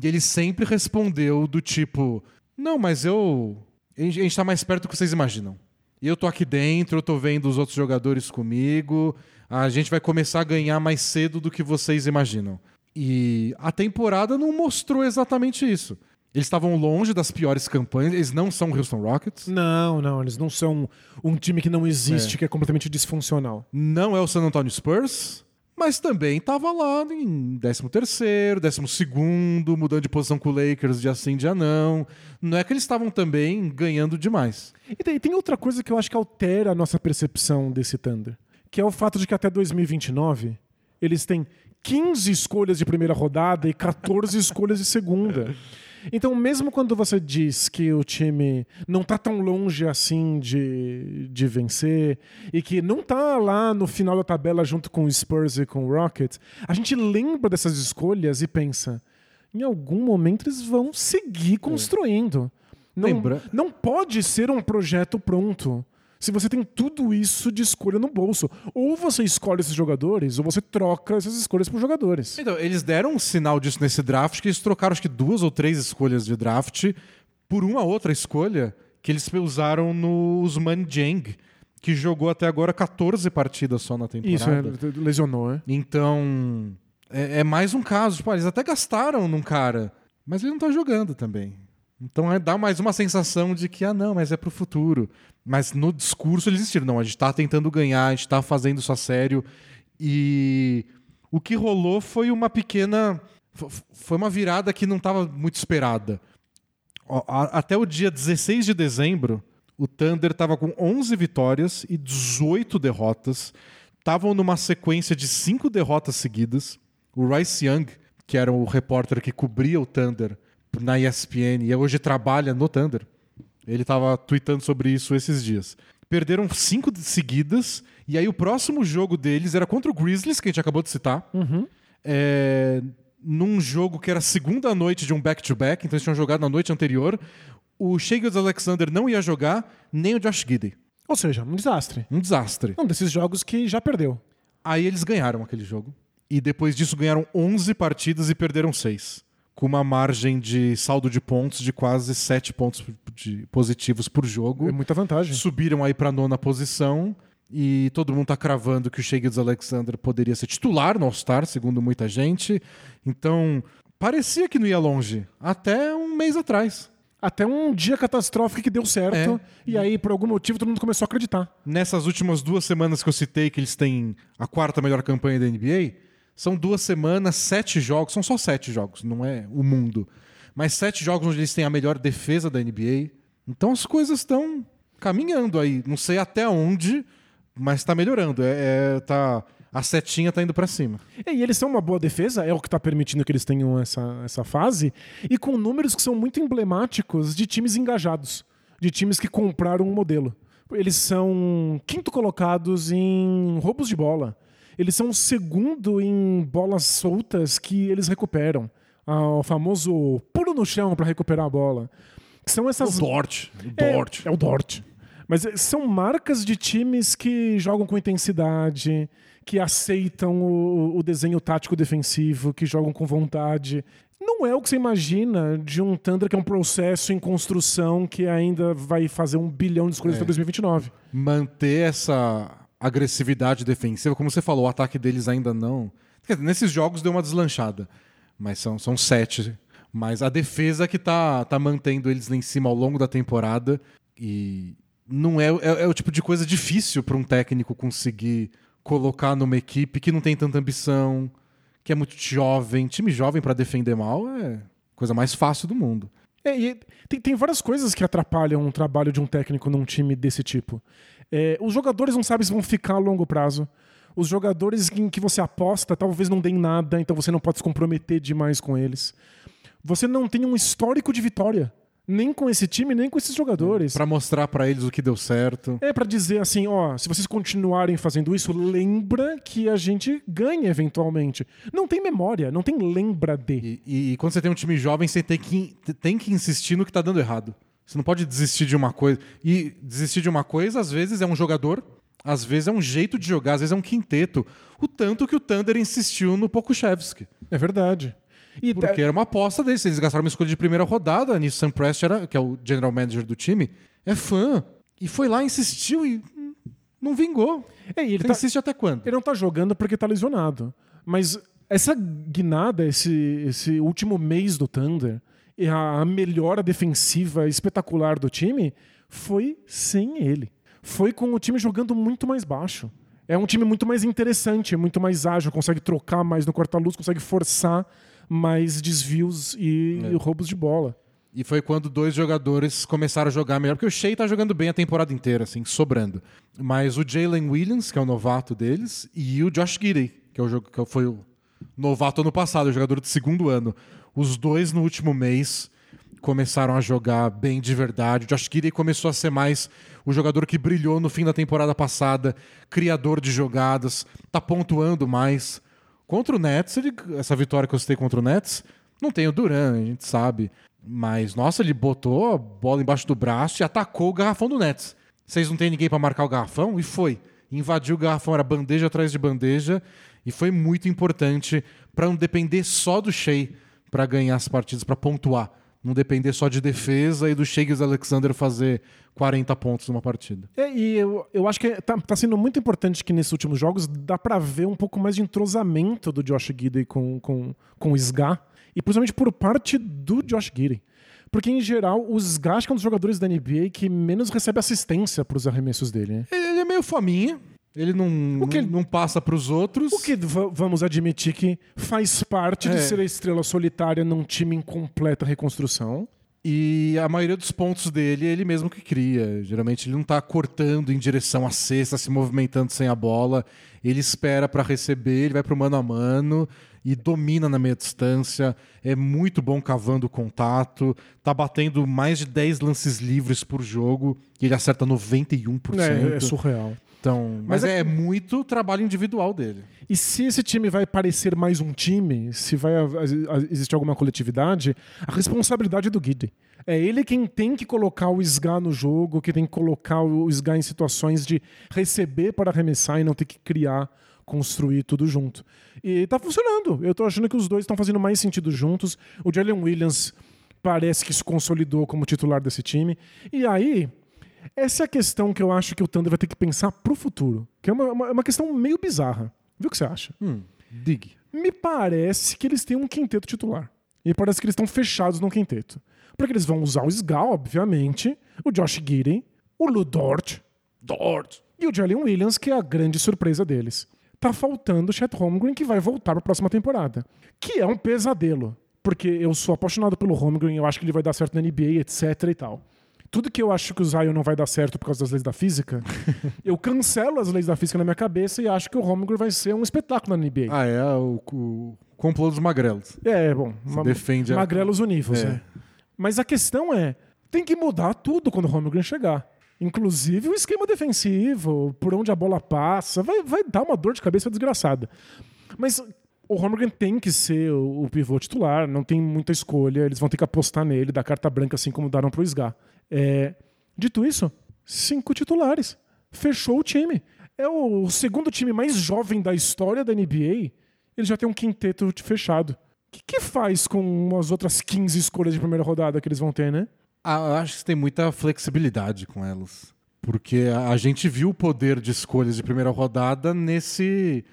E ele sempre respondeu do tipo: Não, mas eu. A gente a gente tá mais perto do que vocês imaginam. Eu tô aqui dentro, eu tô vendo os outros jogadores comigo. A gente vai começar a ganhar mais cedo do que vocês imaginam. E a temporada não mostrou exatamente isso. Eles estavam longe das piores campanhas, eles não são o Houston Rockets. Não, não, eles não são um time que não existe, que é completamente disfuncional. não é o San Antonio Spurs, mas também estava lá em 13º, 12º, mudando de posição com o Lakers de assim dia não. Não é que eles estavam também ganhando demais. E tem, tem outra coisa que eu acho que altera a nossa percepção desse Thunder, que é o fato de que até 2029 eles têm 15 escolhas de primeira rodada e 14 <laughs> escolhas de segunda. Então, mesmo quando você diz que o time não tá tão longe assim de, de vencer e que não tá lá no final da tabela junto com o Spurs e com o Rockets, a gente lembra dessas escolhas e pensa: em algum momento eles vão seguir construindo. Não, Lembra- não pode ser um projeto pronto. Se você tem tudo isso de escolha no bolso. Ou você escolhe esses jogadores, ou você troca essas escolhas por jogadores. Então, eles deram um sinal disso nesse draft, que eles trocaram acho que duas ou três escolhas de draft por uma outra escolha que eles usaram no Usman Jang, que jogou até agora 14 partidas só na temporada. Isso, é, lesionou, né? Então, é, é mais um caso. Tipo, eles até gastaram num cara, mas ele não tá jogando também. Então é, dá mais uma sensação de que, ah, não, mas é pro futuro. Mas no discurso eles insistiram, não, a gente tá tentando ganhar, a gente tá fazendo isso a sério. E o que rolou foi uma pequena. Foi uma virada que não estava muito esperada. Até o dia 16 de dezembro, o Thunder estava com 11 vitórias e 18 derrotas. Estavam numa sequência de cinco derrotas seguidas. O Rice Young, que era o repórter que cobria o Thunder na ESPN e hoje trabalha no Thunder, ele estava tweetando sobre isso esses dias. Perderam cinco seguidas, e aí o próximo jogo deles era contra o Grizzlies, que a gente acabou de citar. Uhum. É, num jogo que era segunda noite de um back-to-back, então eles tinham jogado na noite anterior. O Shea Alexander não ia jogar, nem o Josh Gidey. Ou seja, um desastre. Um desastre. Um desses jogos que já perdeu. Aí eles ganharam aquele jogo. E depois disso ganharam 11 partidas e perderam 6 com uma margem de saldo de pontos de quase 7 pontos de positivos por jogo. É muita vantagem. Subiram aí para a nona posição e todo mundo está cravando que o Shea Alexander poderia ser titular no All-Star, segundo muita gente. Então, parecia que não ia longe, até um mês atrás. Até um dia catastrófico que deu certo, é. e aí, por algum motivo, todo mundo começou a acreditar. Nessas últimas duas semanas que eu citei que eles têm a quarta melhor campanha da NBA, são duas semanas, sete jogos, são só sete jogos, não é o mundo. Mas sete jogos onde eles têm a melhor defesa da NBA. Então as coisas estão caminhando aí. Não sei até onde, mas está melhorando. É, é, tá, a setinha está indo para cima. E eles são uma boa defesa, é o que está permitindo que eles tenham essa, essa fase, e com números que são muito emblemáticos de times engajados, de times que compraram um modelo. Eles são quinto colocados em roubos de bola eles são o segundo em bolas soltas que eles recuperam. Ah, o famoso pulo no chão para recuperar a bola. São essas. O Dort. O Dort. É, é o Dort. Mas eh, são marcas de times que jogam com intensidade, que aceitam o, o, desenho tático defensivo, que jogam com vontade. Não é o que você imagina de um Thunder que é um processo em construção que ainda vai fazer um bilhão de escolhas é. até 2029. Manter essa agressividade defensiva. Como você falou, o ataque deles ainda não. Nesses jogos deu uma deslanchada, mas são, são sete. Mas a defesa que tá, tá mantendo eles lá em cima ao longo da temporada e não é, é, é o tipo de coisa difícil para um técnico conseguir colocar numa equipe que não tem tanta ambição, que é muito jovem. Time jovem para defender mal é coisa mais fácil do mundo. É, tem, tem várias coisas que atrapalham o trabalho de um técnico num time desse tipo. É, os jogadores não sabem se vão ficar a longo prazo. Os jogadores em que você aposta talvez não deem nada, então você não pode se comprometer demais com eles. Você não tem um histórico de vitória nem com esse time, nem com esses jogadores. Para mostrar para eles o que deu certo. É para dizer assim, ó, se vocês continuarem fazendo isso, lembra que a gente ganha eventualmente. Não tem memória, não tem lembra de. E, e, e quando você tem um time jovem, você tem que, tem que insistir no que tá dando errado. Você não pode desistir de uma coisa. E desistir de uma coisa, às vezes, é um jogador, às vezes é um jeito de jogar, às vezes é um quinteto. O tanto que o Thunder insistiu no Pokushevski. É verdade. E Porque era uma aposta deles. Eles gastaram uma escolha de primeira rodada. Nisso, Sam Prest, era, que é o general manager do time, é fã. E foi lá, insistiu e não vingou. É, ele tá, insiste até quando? Ele não tá jogando porque tá lesionado. Mas essa guinada, esse, esse último mês do Thunder, a melhora defensiva espetacular do time foi sem ele. Foi com o time jogando muito mais baixo. É um time muito mais interessante, é muito mais ágil, consegue trocar mais no corta-luz, consegue forçar mais desvios e, é. roubos de bola. E foi quando dois jogadores começaram a jogar melhor, porque o Shea tá jogando bem a temporada inteira, assim, sobrando. Mas o Jalen Williams, que é o novato deles, e o Josh Gidey, que, é o, que foi o novato ano passado, jogador de segundo ano. Os dois no último mês começaram a jogar bem de verdade. O Josh Gidey começou a ser mais o jogador que brilhou no fim da temporada passada, criador de jogadas, tá pontuando mais. Contra o Nets, ele, essa vitória que eu citei contra o Nets, não tem o Duran, a gente sabe. Mas, nossa, ele botou a bola embaixo do braço e atacou o garrafão do Nets. Vocês não tem ninguém para marcar o garrafão? E foi. Invadiu o garrafão, era bandeja atrás de bandeja. E foi muito importante para não depender só do Shea para ganhar as partidas, para pontuar. não depender só de defesa e do Shakes Alexander fazer 40 pontos numa partida. É, e eu, eu acho que tá, tá sendo muito importante que nesses últimos jogos dá pra ver um pouco mais de entrosamento do Josh Gidey com, com, com o Sga, e principalmente por parte do Josh Gidey. Porque, em geral, o Sga acho que é um dos jogadores da NBA que menos recebe assistência pros arremessos dele. Né? Ele é meio fominha, ele não, O que- não, passa pros outros. O que va- vamos admitir que faz parte de É. ser a estrela solitária num time em completa reconstrução. E a maioria dos pontos dele é ele mesmo que cria. Geralmente ele não tá cortando em direção à cesta, se movimentando sem a bola. Ele espera para receber, ele vai pro mano a mano e domina na meia distância. É muito bom cavando o contato. Tá batendo mais de 10 lances livres por jogo e ele acerta 91%. É, é surreal. Então, mas, Mas é é, muito trabalho individual dele. E se esse time vai parecer mais um time, se vai existir alguma coletividade, a responsabilidade é do Guide. É ele quem tem que colocar o SGA no jogo, que tem que colocar o SGA em situações de receber para arremessar e não ter que criar, construir tudo junto. E tá funcionando. Eu tô achando que os dois estão fazendo mais sentido juntos. O Jalen Williams parece que se consolidou como titular desse time. E aí, essa é a questão que eu acho que o Thunder vai ter que pensar pro futuro. Que é uma, uma, uma questão meio bizarra. Viu o que você acha? Hum, dig. Me parece que eles têm um quinteto titular. E parece que eles estão fechados no quinteto. Porque eles vão usar o Sgal, obviamente, o Josh Gidey, o Lu Dort, Dort e o Jalen Williams, que é a grande surpresa deles. Tá faltando o Chet Holmgren, que vai voltar para a próxima temporada. Que é um pesadelo. Porque eu sou apaixonado pelo Holmgren, eu acho que ele vai dar certo na NBA, etc e tal. Tudo que eu acho que o Zion não vai dar certo por causa das leis da física, <laughs> eu cancelo as leis da física na minha cabeça e acho que o Holmgren vai ser um espetáculo na NBA. Ah, é o, o complô dos magrelos. É, bom. ma- defende a- Magrelos univos, É. é. Mas a questão é, tem que mudar tudo quando o Holmgren chegar. Inclusive o esquema defensivo, por onde a bola passa, vai, vai dar uma dor de cabeça desgraçada. Mas o Holmgren tem que ser o, o pivô titular, não tem muita escolha, eles vão ter que apostar nele, dar carta branca assim como deram pro Sgar. É, dito isso, cinco titulares. Fechou o time. É o segundo time mais jovem da história da NBA. Ele já tem um quinteto fechado. O que, que faz com as outras 15 escolhas de primeira rodada que eles vão ter, né? Ah, eu acho que tem muita flexibilidade com elas. Porque a a gente viu o poder de escolhas de primeira rodada nesse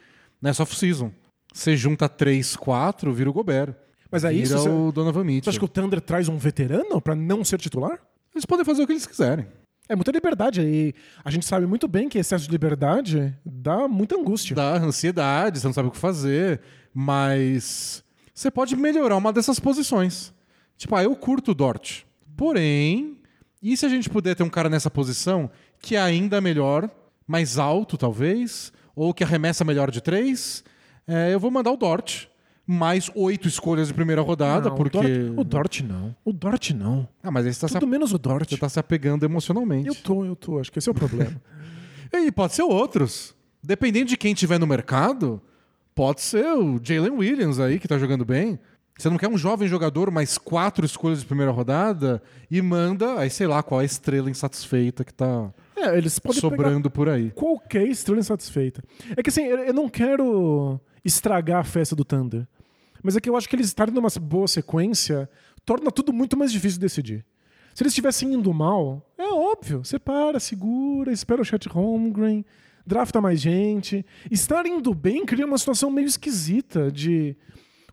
nessa off-season. Você junta 3, 4, vira o Gobert. Mas é vira isso? Você- o Donovan Você Mitchell. acha que o Thunder traz um veterano pra não ser titular? Eles podem fazer o que eles quiserem. É muita liberdade. E a gente sabe muito bem que excesso de liberdade dá muita angústia. Dá ansiedade, você não sabe o que fazer. Mas você pode melhorar uma dessas posições. Tipo, ah, eu curto o Dort. Porém, e se a gente puder ter um cara nessa posição que é ainda melhor, mais alto talvez, ou que arremessa melhor de três, é, eu vou mandar o Dort. Mais oito escolhas de primeira rodada, Não, porque. O Dort, o Dort não. O Dort não. Ah, mas aí você tá, se, Tudo menos o Dort. você tá se apegando emocionalmente. Eu tô, eu tô. Acho que esse é o problema. <laughs> E pode ser outros. Dependendo de quem tiver no mercado, pode ser o Jalen Williams aí, que tá jogando bem. Você não quer um jovem jogador, mais quatro escolhas de primeira rodada e manda, aí sei lá qual é a estrela insatisfeita que tá é, sobrando por aí. qualquer estrela insatisfeita. É que assim, eu não quero estragar a festa do Thunder. Mas é que eu acho que eles estarem numa boa sequência torna tudo muito mais difícil de decidir. Se eles estivessem indo mal, é óbvio. Você para, segura, espera o chat Holmgren, drafta mais gente. Estar indo bem cria uma situação meio esquisita de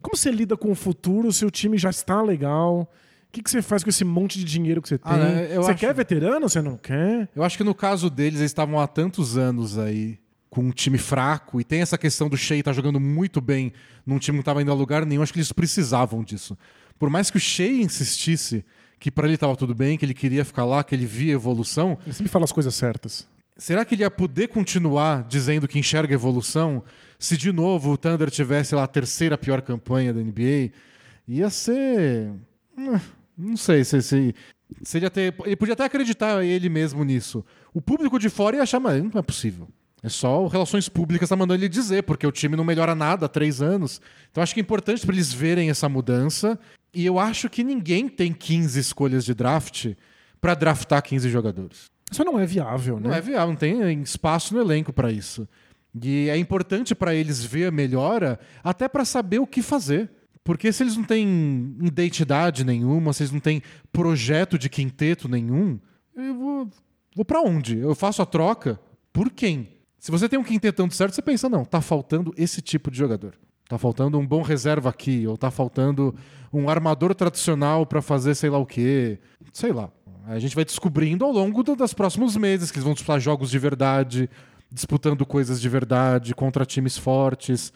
como você lida com o futuro se o time já está legal. O que, que você faz com esse monte de dinheiro que você tem? Ah, né, Você acho- quer veterano? Você não quer? Eu acho que no caso deles, eles estavam há tantos anos aí com um time fraco e tem essa questão do Shea estar jogando muito bem num time que não estava indo a lugar nenhum. Acho que eles precisavam disso. Por mais que o Shea insistisse que para ele estava tudo bem, que ele queria ficar lá, que ele via evolução, Ele sempre fala as coisas certas. será que ele ia poder continuar dizendo que enxerga evolução se de novo o Thunder tivesse lá a terceira pior campanha da NBA? Ia ser. hum, Não sei se. se se ele, ia ter, ele podia até acreditar ele mesmo nisso. O público de fora ia achar, mas não é possível. É só o Relações Públicas tá mandando ele dizer, porque o time não melhora nada há três anos. Então acho que é importante para eles verem essa mudança. E eu acho que ninguém tem 15 escolhas de draft para draftar 15 jogadores. Isso não é viável, né? Não é viável, não tem espaço no elenco para isso. E é importante para eles ver a melhora, até para saber o que fazer. Porque se eles não têm identidade nenhuma, se eles não têm projeto de quinteto nenhum, eu vou, vou para onde? Eu faço a troca por quem? Se você tem um quintetão de certo, você pensa, não, tá faltando esse tipo de jogador. Tá faltando um bom reserva aqui, ou tá faltando um armador tradicional para fazer sei lá o quê. Sei lá. A gente vai descobrindo ao longo do, dos próximos meses que eles vão disputar jogos de verdade, disputando coisas de verdade contra times fortes,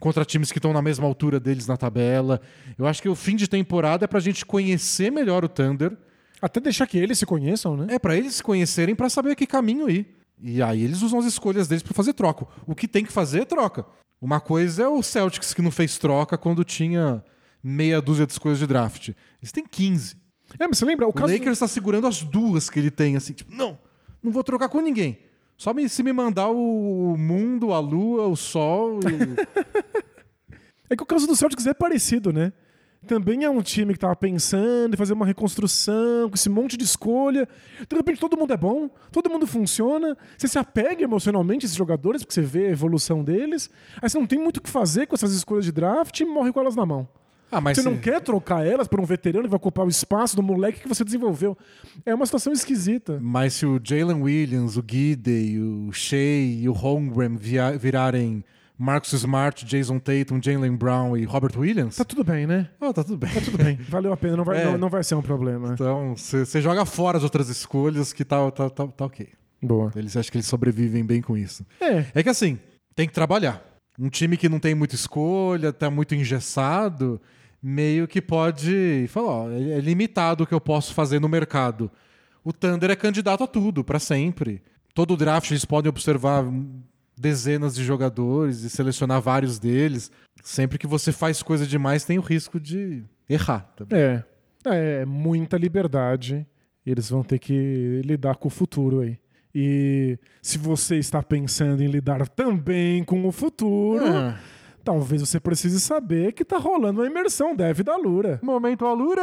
contra times que estão na mesma altura deles na tabela. Eu acho que o fim de temporada é pra gente conhecer melhor o Thunder. Até deixar que eles se conheçam, né? É para eles se conhecerem para saber que caminho ir. E aí eles usam as escolhas deles para fazer troca. O que tem que fazer é troca. Uma coisa é o Celtics que não fez troca quando tinha meia dúzia de escolhas de draft. Eles têm 15. É, mas você lembra? O, O caso... Lakers está segurando as duas que ele tem, assim, tipo, não, não vou trocar com ninguém. Só me- se me mandar o mundo, a lua, o sol. e- <laughs> É que o caso do Celtics é parecido, né? Também é um time que tava pensando em fazer uma reconstrução, com esse monte de escolha. De repente todo mundo é bom, todo mundo funciona. Você se apega emocionalmente a esses jogadores, porque você vê a evolução deles. Aí você não tem muito o que fazer com essas escolhas de draft e morre com elas na mão. Ah, você não quer trocar elas por um veterano que vai ocupar o espaço do moleque que você desenvolveu. É uma situação esquisita. Mas se o Jalen Williams, o Gidey, o Shea e o Holmgren virarem Marcus Smart, Jason Tatum, Jalen Brown e Robert Williams, Tá tudo bem, né? oh, tá tudo bem. Tudo bem. Valeu a pena, não vai, É. não, não vai ser um problema. Então, você joga fora as outras escolhas que tá, tá, tá, tá ok. Boa. Eles acham que eles sobrevivem bem com isso. É, É que assim, tem que trabalhar. Um time que não tem muita escolha, tá muito engessado, meio que pode falar, ó, é é limitado o que eu posso fazer no mercado. O Thunder é candidato a tudo, pra sempre. Todo draft eles podem observar dezenas de jogadores e selecionar vários deles. Sempre que você faz coisa demais, tem o risco de errar. também. É. É muita liberdade. Eles vão ter que lidar com o futuro aí. E se você está pensando em lidar também com o futuro, Ah, talvez você precise saber que tá rolando uma imersão Dev da Lura. momento alura.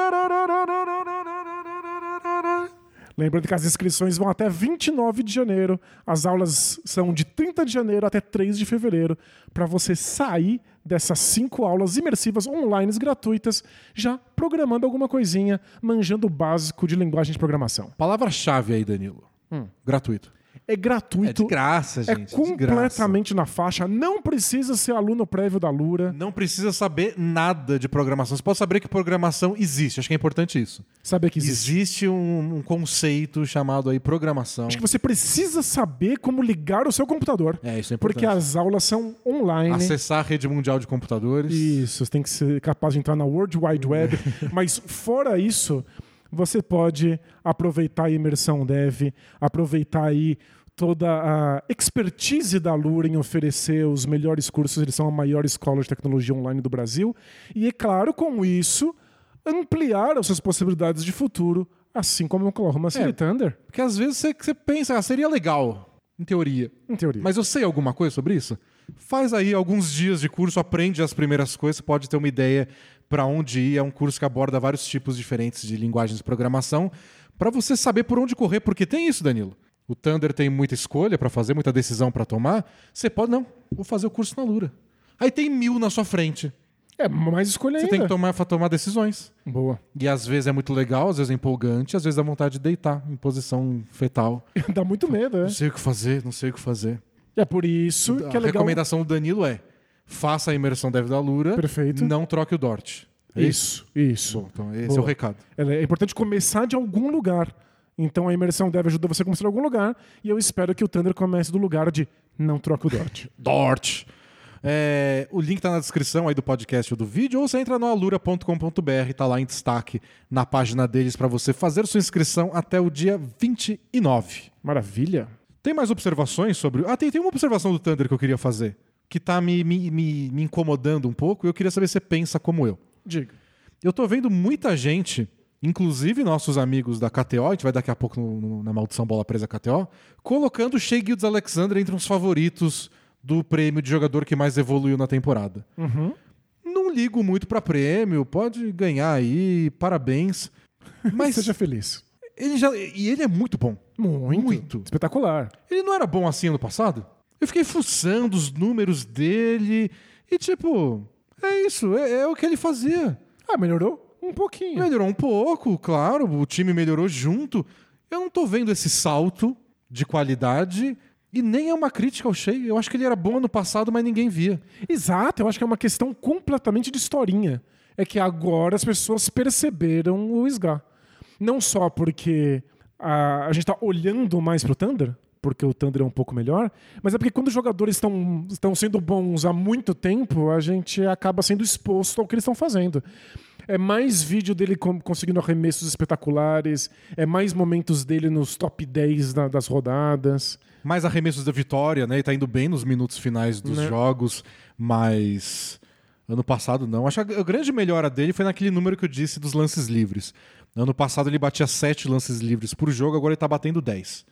Lembrando que as inscrições vão até 29 de janeiro. As aulas são de 30 de janeiro até 3 de fevereiro. Para você sair dessas cinco aulas imersivas online gratuitas, já programando alguma coisinha, manjando o básico de linguagem de programação. Palavra-chave aí, Danilo. Gratuito. É É gratuito. de graça, É gente. graça. completamente na faixa. Não precisa ser aluno prévio da Lura. Não precisa saber nada de programação. Você pode saber que programação existe. Acho que é importante isso. Saber que existe. Existe um, um conceito chamado aí programação. Acho que você precisa saber como ligar o seu computador. É, isso é importante. Porque as aulas são online. Acessar a rede mundial de computadores. Isso, você tem que ser capaz de entrar na World Wide Web. <laughs> Mas fora isso, você pode aproveitar a imersão dev, aproveitar aí toda a expertise da Lura em oferecer os melhores cursos. Eles são a maior escola de tecnologia online do Brasil. E, é claro, com isso, ampliar as suas possibilidades de futuro, assim como o Oklahoma City É. Thunder, Porque às vezes você, você pensa, ah, seria legal, em teoria. em teoria. Mas eu sei alguma coisa sobre isso? Faz aí alguns dias de curso, aprende as primeiras coisas, pode ter uma ideia para onde ir. É um curso que aborda vários tipos diferentes de linguagens de programação, para você saber por onde correr, porque tem isso, Danilo. O Thunder tem muita escolha para fazer, muita decisão para tomar. Você pode, não, vou fazer o curso na Lura. Aí tem mil na sua frente. É, mais escolha Você ainda. tem que tomar, tomar decisões. Boa. E às vezes é muito legal, às vezes é empolgante, às vezes dá vontade de deitar em posição fetal. <laughs> Dá muito medo, é. Não sei o que fazer, não sei o que fazer. É por isso que é a legal. recomendação do Danilo é: faça a imersão Dev da Lura, Perfeito. não troque o Dort. É Isso, isso. Bom, então esse é Boa. o recado. É importante começar de algum lugar. Então a imersão deve ajudar você a começar de algum lugar. E eu espero que o Thunder comece do lugar de não troca o Dort. <laughs> Dort. É, o link tá na descrição aí do podcast ou do vídeo, ou você entra no alura.com.br, tá lá em destaque na página deles para você fazer sua inscrição até o dia 29. Maravilha. Tem mais observações sobre. Ah, tem, tem uma observação do Thunder que eu queria fazer, que tá me, me, me, me incomodando um pouco, e eu queria saber se você pensa como eu. Diga. Eu tô vendo muita gente, inclusive nossos amigos da KTO, a gente vai daqui a pouco no- no- na Maldição Bola Presa KTO, colocando o Shea Gildes Alexander entre os favoritos do prêmio de jogador que mais evoluiu na temporada. Uhum. Não ligo muito pra prêmio, pode ganhar aí, parabéns. <laughs> Mas Seja feliz. ele já. E ele é muito bom. Muito. Muito. Espetacular. Ele não era bom assim ano passado? Eu fiquei fuçando os números dele e, tipo, É isso, é, é o que ele fazia. Ah, melhorou? Um pouquinho. Melhorou um pouco, claro, o time melhorou junto. Eu não tô vendo esse salto de qualidade e nem é uma crítica ao Shea. Eu acho que ele era bom ano passado, mas ninguém via. Exato, eu acho que é uma questão completamente de historinha. É que agora as pessoas perceberam o Sgar. Não só porque a, a gente está olhando mais pro Thunder, porque o Thunder é um pouco melhor, mas é porque quando os jogadores estão estão sendo bons há muito tempo, a gente acaba sendo exposto ao que eles estão fazendo. É mais vídeo dele conseguindo arremessos espetaculares, é mais momentos dele nos top 10 da- das rodadas. Mais arremessos da vitória, né? Ele tá indo bem nos minutos finais dos Né? jogos, mas ano passado não. Acho que a grande melhora dele foi naquele número que eu disse dos lances livres. Ano passado ele batia 7 lances livres por jogo, agora ele tá batendo 10.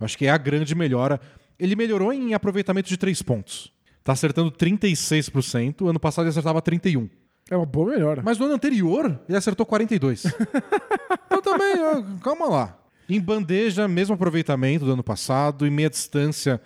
Eu acho que é a grande melhora. Ele melhorou em aproveitamento de 3 pontos. Tá acertando 36%, ano passado ele acertava 31. É uma boa melhora. Mas no ano anterior, ele acertou 42. <laughs> então também, ó, calma lá. Em bandeja, mesmo aproveitamento do ano passado, em meia distância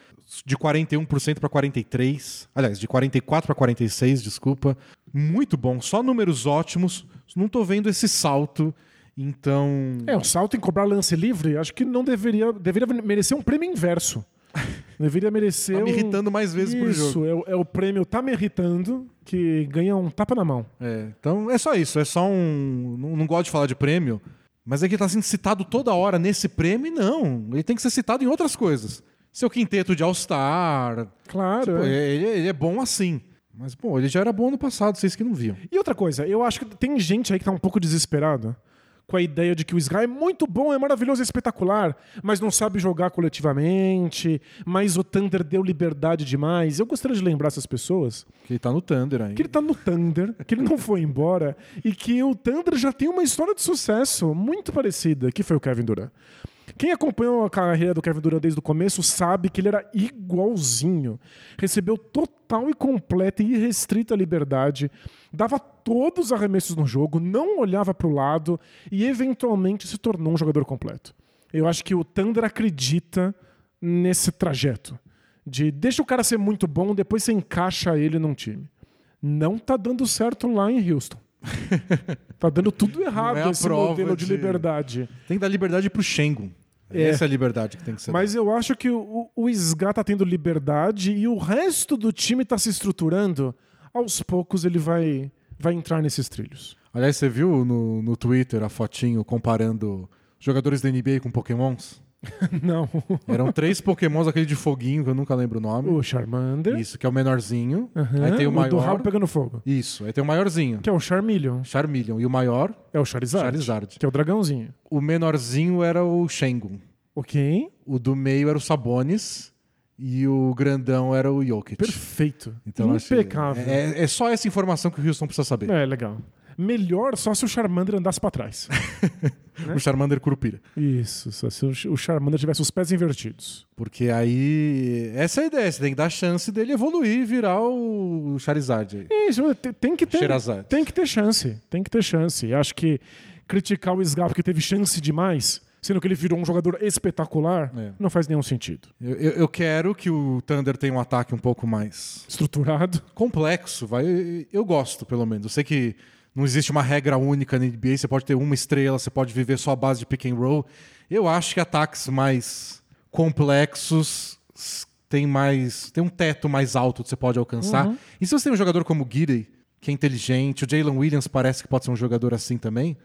de 41% para 43, aliás, de 44 para 46, desculpa. Muito bom, só números ótimos. Não tô vendo esse salto, então É, o salto em cobrar lance livre, acho que não deveria, deveria merecer um prêmio inverso. <laughs> Deveria merecer. tá me irritando mais vezes por Isso, jogo. é, o- é o prêmio Tá Me Irritando, que ganha um tapa na mão. É, então é só isso, é só um. Não, não gosto de falar de prêmio, mas é que tá sendo citado toda hora nesse prêmio, e não. Ele tem que ser citado em outras coisas. Seu quinteto de All-Star. Claro. Pô, é. ele, ele é bom assim. Mas, pô, ele já era bom no passado, vocês que não viam. E outra coisa, eu acho que tem gente aí que tá um pouco desesperado com a ideia de que o Sky é muito bom, é maravilhoso, é espetacular, mas não sabe jogar coletivamente, mas o Thunder deu liberdade demais. Eu gostaria de lembrar essas pessoas Que ele tá no Thunder ainda. que ele tá no Thunder, que ele não foi embora e que o Thunder já tem uma história de sucesso muito parecida, que foi o Kevin Durant. Quem acompanhou a carreira do Kevin Durant desde o começo sabe que ele era igualzinho. Recebeu total e completa e irrestrita liberdade, dava todos os arremessos no jogo, não olhava para o lado e eventualmente se tornou um jogador completo. Eu acho que o Thunder acredita nesse trajeto de deixa o cara ser muito bom, depois você encaixa ele num time. Não tá dando certo lá em Houston. <laughs> tá dando tudo errado é esse modelo de de- liberdade. Tem que dar liberdade pro Shengun. É. Essa é a liberdade que tem que ser. Mas eu acho que o, o SGA tá tendo liberdade e o resto do time tá se estruturando. Aos poucos ele vai, vai entrar nesses trilhos. Aliás, você viu no, no Twitter a fotinho comparando jogadores da NBA com pokémons? <laughs> Não. Eram três pokémons, aquele de foguinho, que eu nunca lembro o nome. O Charmander. Isso, que é o menorzinho. Aham, Aí tem o do maior. rabo pegando fogo. Isso, aí tem o maiorzinho. Que é o Charmeleon. Charmeleon. E o maior, É o Charizard. Charizard. Que é o dragãozinho. O menorzinho era o Shengun. Ok. O do meio era o Sabonis. E o grandão era o Jokic. Perfeito. Então, Impecável. É, é só essa informação que o Houston precisa saber. É, legal. Melhor só se o Charmander andasse pra trás. <laughs> O Charmander Curupira. Isso, só se o Charmander tivesse os pés invertidos. Porque aí. Essa é a ideia. Você tem que dar chance dele evoluir e virar o Charizard aí. Isso, te- tem que ter. Tem que ter chance. Tem que ter chance. Acho que criticar o Sgar porque teve chance demais, sendo que ele virou um jogador espetacular, É. não faz nenhum sentido. Eu, eu- eu quero que o Thunder tenha um ataque um pouco mais Estruturado. complexo. Vai, eu gosto, pelo menos. Eu sei que não existe uma regra única na NBA. Você pode ter uma estrela, você pode viver só a base de pick and roll. Eu acho que ataques mais complexos tem mais. tem um teto mais alto que você pode alcançar. E se você tem um jogador como o Gidey, que é inteligente, o Jalen Williams parece que pode ser um jogador assim também,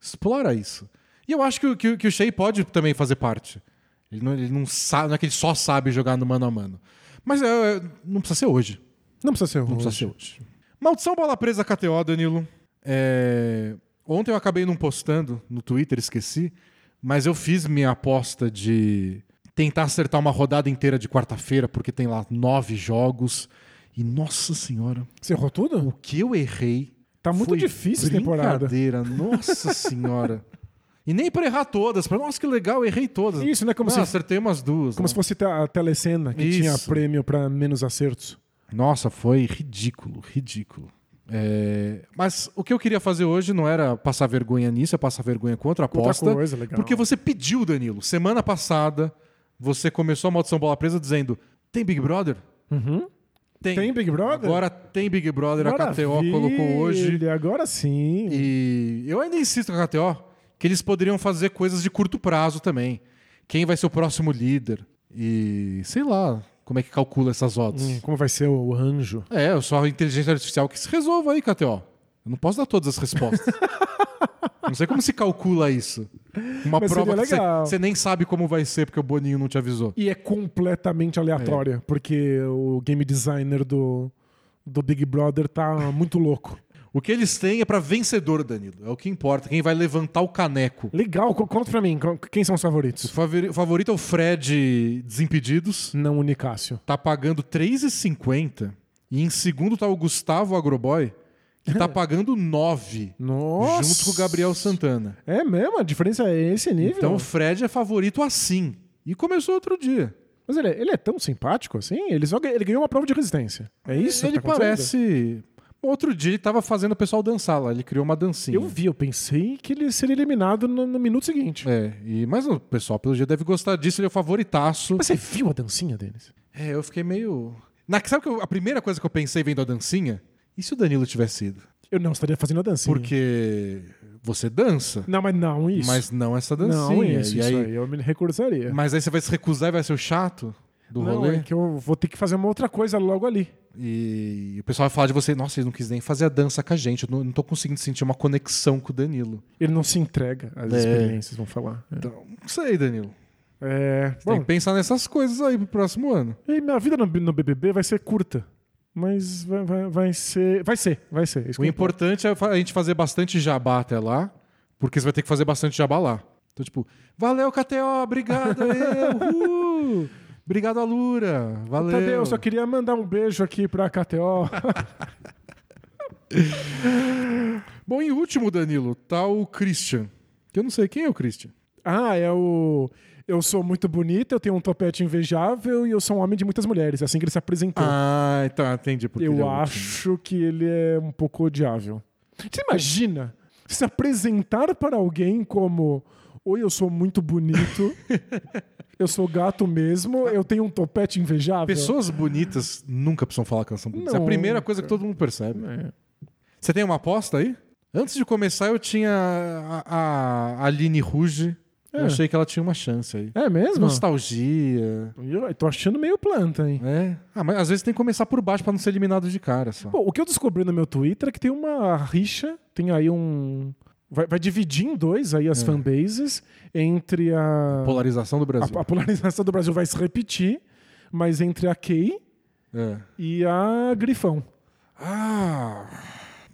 explora isso. E eu acho que, o- que, que o Shea pode também fazer parte. Ele não, ele não sabe, não é que ele só sabe jogar no mano a mano. Mas é, é, não precisa ser hoje. Não precisa ser Não precisa ser hoje. Maldição bola presa KTO, Danilo. É, Ontem eu acabei não postando no Twitter, esqueci. Mas eu fiz minha aposta de tentar acertar uma rodada inteira de quarta-feira, porque tem lá nove jogos. E nossa senhora, Você errou tudo? o que eu errei. Tá muito foi difícil essa temporada. Brincadeira, nossa <laughs> senhora. E nem pra errar todas. Pra, nossa, que legal, eu errei todas. Isso, né? Como, Ah, se, acertei umas duas. como né? se fosse a telecena que Isso. tinha prêmio pra menos acertos. Nossa, foi ridículo, ridículo. É, Mas o que eu queria fazer hoje não era passar vergonha nisso, é passar vergonha contra a Outra aposta. coisa legal. Porque você pediu, Danilo. Semana passada, você começou a maldição bola presa dizendo: tem Big Brother? Uhum. Tem. Tem Big Brother? Agora tem Big Brother, a KTO Maravilha, colocou hoje. Agora sim. E eu ainda insisto com a KTO que eles poderiam fazer coisas de curto prazo também. Quem vai ser o próximo líder? E sei lá como é que calcula essas odds. Hum, como vai ser o anjo? É, só a inteligência artificial que se resolva aí, KTO. Eu não posso dar todas as respostas. <laughs> não sei como se calcula isso. Uma Mas prova que você- você nem sabe como vai ser porque o Boninho não te avisou. E é completamente aleatória, porque o game designer do, do Big Brother tá muito louco. O que eles têm é pra vencedor, Danilo. É o que importa. Quem vai levantar o caneco. Legal, co- conta pra mim, quem são os favoritos? favori- o favorito é o Fred Desimpedidos. Não o Nicásio. Tá pagando 3,50. E em segundo tá o Gustavo Agroboy, que tá <laughs> pagando 9. Nossa! Junto com o Gabriel Santana. É mesmo? A diferença é esse nível? Então o Fred é favorito assim. E começou outro dia. Mas ele, é- ele é tão simpático assim? Ele, só, ele ganhou uma prova de resistência. É isso? Ele que tá parece. Outro dia ele tava fazendo o pessoal dançar lá. Ele criou uma dancinha. Eu vi, eu pensei que ele seria eliminado no, no minuto seguinte. É, e, mas o pessoal, pelo jeito, deve gostar disso. Ele é o favoritaço. Mas você viu a dancinha deles? É, eu fiquei meio. Na, sabe que eu- a primeira coisa que eu pensei vendo a dancinha? E se o Danilo tivesse ido? Eu não estaria fazendo a dancinha. Porque você dança, Não, mas não isso. mas não essa dancinha. não isso, e isso aí, aí. Eu me recusaria. Mas aí você vai se recusar e vai ser o chato do não, rolê. é que eu vou ter que fazer uma outra coisa logo ali. E o pessoal vai falar de você, nossa, ele não quis nem fazer a dança com a gente. Eu não, não tô conseguindo sentir uma conexão com o Danilo. Ele não se entrega às É. experiências, vão falar. É. Então, não sei, Danilo. É, Tem bom, que pensar nessas coisas aí pro próximo ano. e minha vida no, no BBB vai ser curta. Mas vai, vai, vai ser. Vai ser, vai ser. Isso O importante é a gente fazer bastante jabá até lá, porque você vai ter que fazer bastante jabá lá. Então, tipo, valeu, KTO, obrigado aí, uhul. <laughs> Obrigado, Alura. Valeu. Tadeu, eu só queria mandar um beijo aqui pra KTO. <laughs> Bom, em último, Danilo, tá o Christian. Que eu não sei quem é o Christian. ah, é o. Eu sou muito bonita, eu tenho um topete invejável e eu sou um homem de muitas mulheres. É assim que ele se apresentou. Ah, então entendi. porque ele é eu último. acho que ele é um pouco odiável. Você imagina se apresentar para alguém como: Oi, eu sou muito bonito, eu sou gato mesmo, eu tenho um topete invejável. Pessoas bonitas nunca precisam falar canção bonita. Isso é a Não, primeira coisa que todo mundo percebe. É. Você tem uma aposta aí? Antes de começar, eu tinha a, a Aline Ruge. Eu É. achei que ela tinha uma chance aí. É mesmo? Nostalgia. Eu tô achando meio planta, hein? É. Ah, mas às vezes tem que começar por baixo pra não ser eliminado de cara só. Bom, o que eu descobri no meu Twitter é que tem uma rixa, tem aí um. Vai, vai dividir em dois aí as É. fanbases entre a. Polarização do Brasil. a, a polarização do Brasil vai se repetir, mas entre a Kay É. e a Grifão. Ah.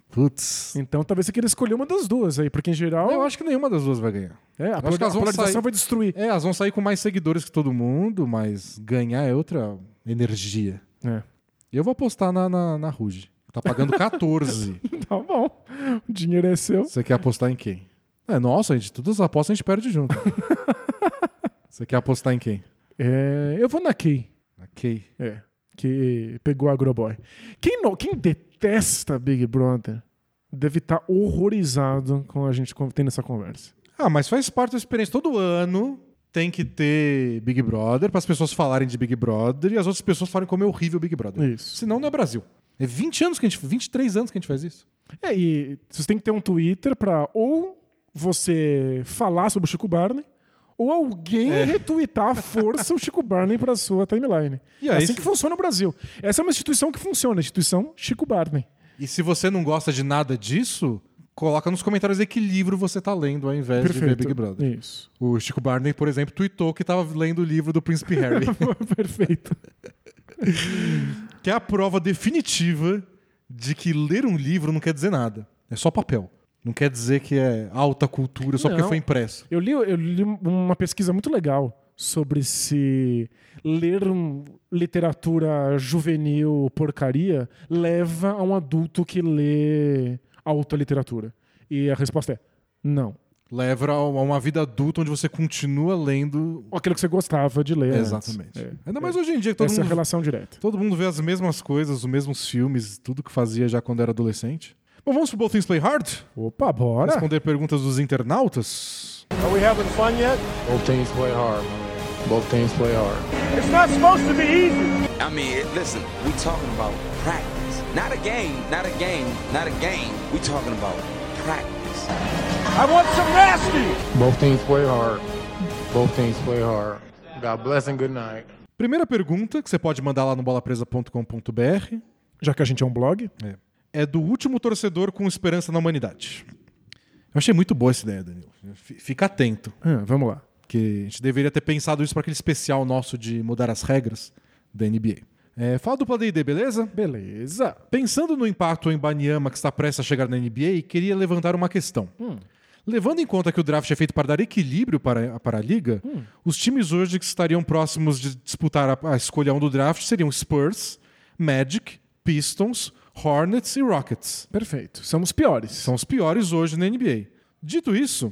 Putz. Então talvez você queira escolher uma das duas aí, porque em geral. Eu acho que nenhuma das duas vai ganhar. É, a, polar- a polarização sair- vai destruir. É, elas vão sair com mais seguidores que todo mundo, mas ganhar é outra energia. É. Eu vou apostar na, na, na Ruge. Tá pagando 14. <laughs> Tá bom. O dinheiro é seu. Você quer apostar em quem? É, nossa, gente, todas as apostas a gente perde junto. <laughs> Você quer apostar em quem? É, eu vou na Kay. Ok. É. Que pegou a Agroboy. Quem, não, quem detesta Big Brother deve estar horrorizado com a gente tendo essa conversa. Ah, mas faz parte da experiência. Todo ano tem que ter Big Brother para as pessoas falarem de Big Brother e as outras pessoas falarem como é horrível Big Brother. Isso. Senão não é Brasil. É 20 anos que a gente, 23 anos que a gente faz isso. É, e você tem que ter um Twitter pra ou você falar sobre o Chico Barney, ou alguém É. retweetar à força o Chico Barney pra sua timeline. E é assim se- que funciona no Brasil. Essa é uma instituição que funciona, a instituição Chico Barney. E se você não gosta de nada disso, coloca nos comentários aí que livro você tá lendo ao invés de ver Perfeito. Big Brother. Isso. O Chico Barney, por exemplo, tweetou que tava lendo o livro do Príncipe Harry, <laughs> Perfeito. <laughs> que é a prova definitiva de que ler um livro não quer dizer nada. É só papel. Não quer dizer que é alta cultura só porque Não. foi impresso. Eu li, eu li uma pesquisa muito legal sobre se ler um- literatura juvenil porcaria leva a um adulto que lê alta literatura. E a resposta é não. Leva a uma vida adulta onde você continua lendo. Aquilo que você gostava de ler. antes. Exatamente. É. Ainda mais hoje em dia que todo Essa é a mundo, relação direta. todo mundo vê as mesmas coisas, os mesmos filmes, tudo que fazia já quando era adolescente. Bom, vamos pro Both Things Play Hard? Opa, bora! Responder perguntas dos internautas. Are we having fun yet? Both teams play hard, man. Both teams play hard. It's not supposed to be easy. I mean, listen, we talking about practice. Not a game, not a game, not a game. We talking about practice. I want some nasty. Both teams play hard. Both teams play hard. God bless and good night. Primeira pergunta, que você pode mandar lá no bolapresa.com.br, Já que a gente é um blog. é do último torcedor com esperança na humanidade. Eu achei muito boa essa ideia, Danilo. Fica atento, Ah, vamos lá. que a gente deveria ter pensado isso para aquele especial nosso de mudar as regras da NBA. É, fala do Play D, beleza? Beleza. Pensando no impacto em Banyama que está prestes a chegar na NBA, queria levantar uma questão. Levando em conta que o draft é feito para dar equilíbrio para, para a liga, os times hoje que estariam próximos de disputar a, a escolha 1 do draft seriam Spurs, Magic, Pistons, Hornets e Rockets. Perfeito. São os piores. São os piores hoje na NBA. Dito isso,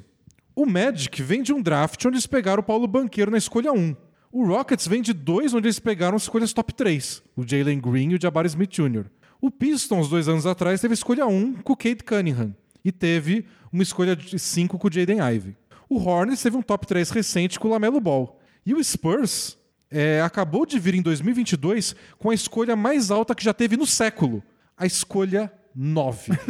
o Magic vem de um draft onde eles pegaram o Paulo Banqueiro na escolha 1. O Rockets vem de dois onde eles pegaram as escolhas top 3, o Jalen Green e o Jabari Smith Jr. O Pistons, dois anos atrás, teve escolha 1 com o Kate Cunningham e teve uma escolha de 5 com o Jaden Ivey. O Hornets teve um top 3 recente com o Lamelo Ball. E o Spurs é, acabou de vir em 2022 com a escolha mais alta que já teve no século, a escolha 9. <laughs>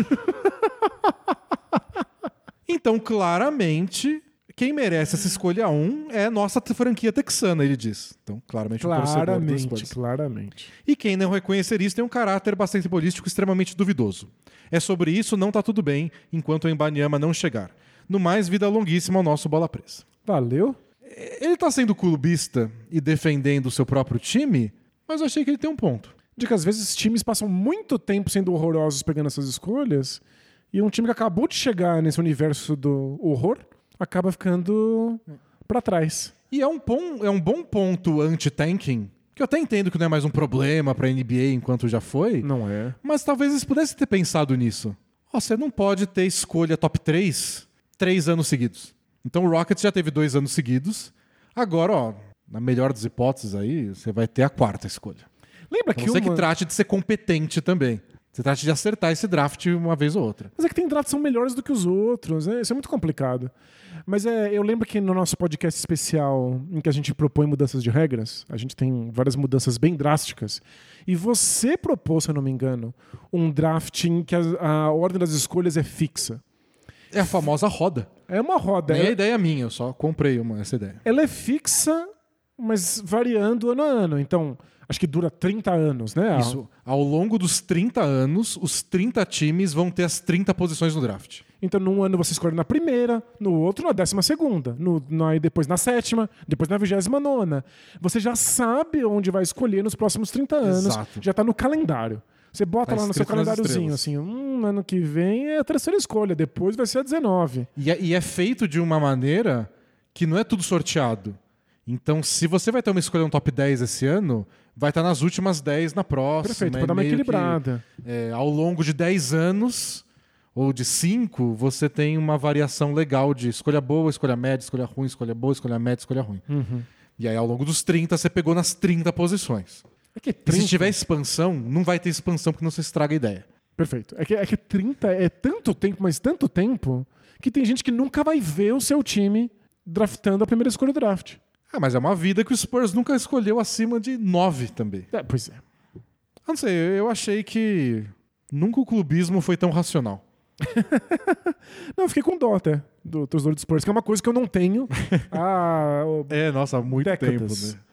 Então, claramente, quem merece essa escolha 1 é a nossa franquia texana, ele diz. Então, claramente, Claramente, Spurs. claramente. E quem não reconhecer isso tem um caráter bastante político extremamente duvidoso. É sobre isso, não tá tudo bem, enquanto o Embanyama não chegar. No mais, vida longuíssima ao nosso Bola Presa. Valeu. Ele tá sendo clubista e defendendo o seu próprio time, mas eu achei que ele tem um ponto. De que às vezes times passam muito tempo sendo horrorosos pegando essas escolhas e um time que acabou de chegar nesse universo do horror acaba ficando pra trás. E é um bom, é um bom ponto anti-tanking, que eu até entendo que não é mais um problema pra NBA enquanto já foi, Não é? mas talvez eles pudessem ter pensado nisso. Ó, você não pode ter escolha top 3 três anos seguidos. Então o Rockets já teve dois anos seguidos. Agora, ó, na melhor das hipóteses aí, você vai ter a quarta escolha. Lembra A que ser uma... que trate de ser competente também. Você trate de acertar esse draft uma vez ou outra. Mas é que tem drafts que são melhores do que os outros, né? Isso é muito complicado. Mas é, eu lembro que no nosso podcast especial, em que a gente propõe mudanças de regras, a gente tem várias mudanças bem drásticas. E você propôs, se eu não me engano, um draft em que a, a ordem das escolhas é fixa. É a famosa roda. É uma roda. Nem a Ela, ideia minha, eu só comprei uma, essa ideia. ela é fixa, mas variando ano a ano. Então, acho que dura 30 anos, né? Isso, ao longo dos 30 anos, os 30 times vão ter as 30 posições no draft. Então, num ano você escolhe na primeira, no outro na décima segunda, no, no- aí depois na sétima, depois na vigésima nona. Você já sabe onde vai escolher nos próximos 30 anos. Exato. Já tá no calendário. Você bota Tá lá no seu calendáriozinho, assim, hum, ano que vem é a terceira escolha, depois vai ser a 19. E é, e é feito de uma maneira que não é tudo sorteado. Então, se você vai ter uma escolha no top 10 esse ano, vai estar nas últimas 10 na próxima. Perfeito, É pra dar uma meio que, equilibrada. é, ao longo de 10 anos, ou de 5, você tem uma variação legal de escolha boa, escolha média, escolha ruim, escolha boa, escolha média, escolha ruim. Uhum. E aí, ao longo dos 30, você pegou nas 30 posições. É que E 30... se tiver expansão, não vai ter expansão porque não se estraga a ideia. Perfeito. É que, é que 30 é tanto tempo, mas tanto tempo, que tem gente que nunca vai ver o seu time draftando a primeira escolha do draft. Ah, mas é uma vida que o Spurs nunca escolheu acima de 9 também. É, pois é. Eu não sei, eu achei que nunca o clubismo foi tão racional. <laughs> Não, eu fiquei com dó até do torcedor do Spurs, que é uma coisa que eu não tenho há <laughs> É, nossa, há muito Décadas. tempo,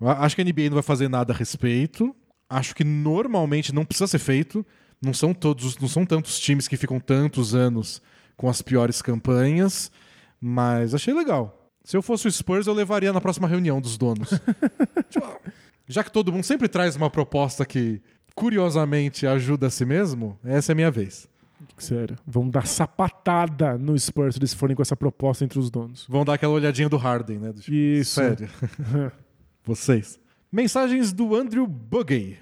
né? Acho que a NBA não vai fazer nada a respeito. Acho que normalmente não precisa ser feito. Não são todos, não são tantos times que ficam tantos anos com as piores campanhas, mas achei legal. Se eu fosse o Spurs, eu levaria na próxima reunião dos donos. <laughs> Tipo, já que todo mundo sempre traz uma proposta que curiosamente ajuda a si mesmo, essa é a minha vez. Sério. Vão dar sapatada no Spurs se eles forem com essa proposta entre os donos. Vão dar aquela olhadinha do Harden, né? Do tipo, Isso. Sério. <laughs> Vocês. Mensagens do Andrew Buggy.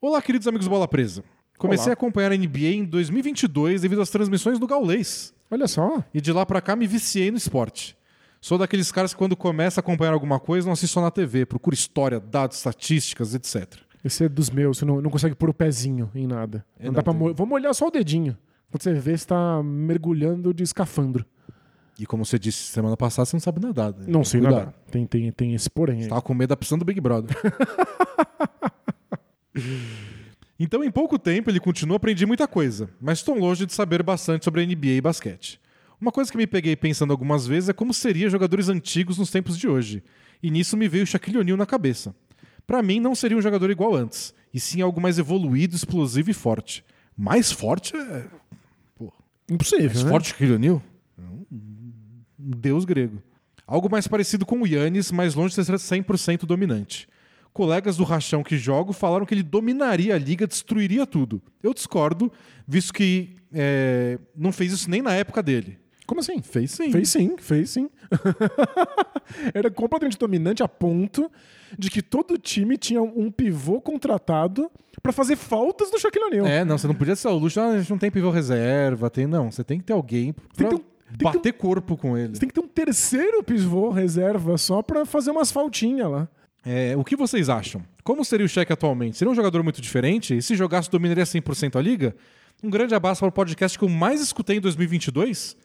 Olá, queridos amigos Bola Presa. Comecei Olá. a acompanhar a NBA em 2022 devido às transmissões do Gaulês. Olha só. E de lá pra cá me viciei no esporte. Sou daqueles caras que quando começa a acompanhar alguma coisa não assiste só na TV, procura história, dados, estatísticas, etc. Esse é dos meus. Você não, não consegue pôr o pezinho em nada. não não, dá pra tem- Vou molhar só o dedinho. Quando você vê, você tá mergulhando de escafandro. E como você disse semana passada, você não sabe nadar. né? Não sei Cuidado. nadar. Tem, tem, tem esse porém. aí. Tava com medo da piscina do Big Brother. <laughs> então, em pouco tempo, ele continua a aprender muita coisa, mas estou longe de saber bastante sobre a NBA e basquete. Uma coisa que me peguei pensando algumas vezes é como seria jogadores antigos nos tempos de hoje. E nisso me veio Shaquille O'Neal na cabeça. Pra mim, não seria um jogador igual antes, e sim algo mais evoluído, explosivo e forte. Mais forte é. Impossível, Mais né? forte que o O'Neal? Um deus grego. Algo mais parecido com o Yannis, mas longe de ser 100% dominante. Colegas do Rachão que jogo falaram que ele dominaria a liga, destruiria tudo. Eu discordo, visto que é, não fez isso nem na época dele. Como assim? Fez sim. Fez sim, fez sim. <laughs> Era completamente dominante a ponto de que todo time tinha um pivô contratado pra fazer faltas do Shaquille O'Neal. É, não, você não podia ser o luxo, ah, a gente não tem pivô reserva, tem, não, você tem que ter alguém pra Tem que ter um- ter bater corpo com ele. Você tem que ter um terceiro pivô reserva só pra fazer umas faltinhas lá. É, o que vocês acham? Como seria o Shaq atualmente? Seria um jogador muito diferente? E se jogasse, dominaria 100% a liga? Um grande abraço para o podcast que eu mais escutei em 2022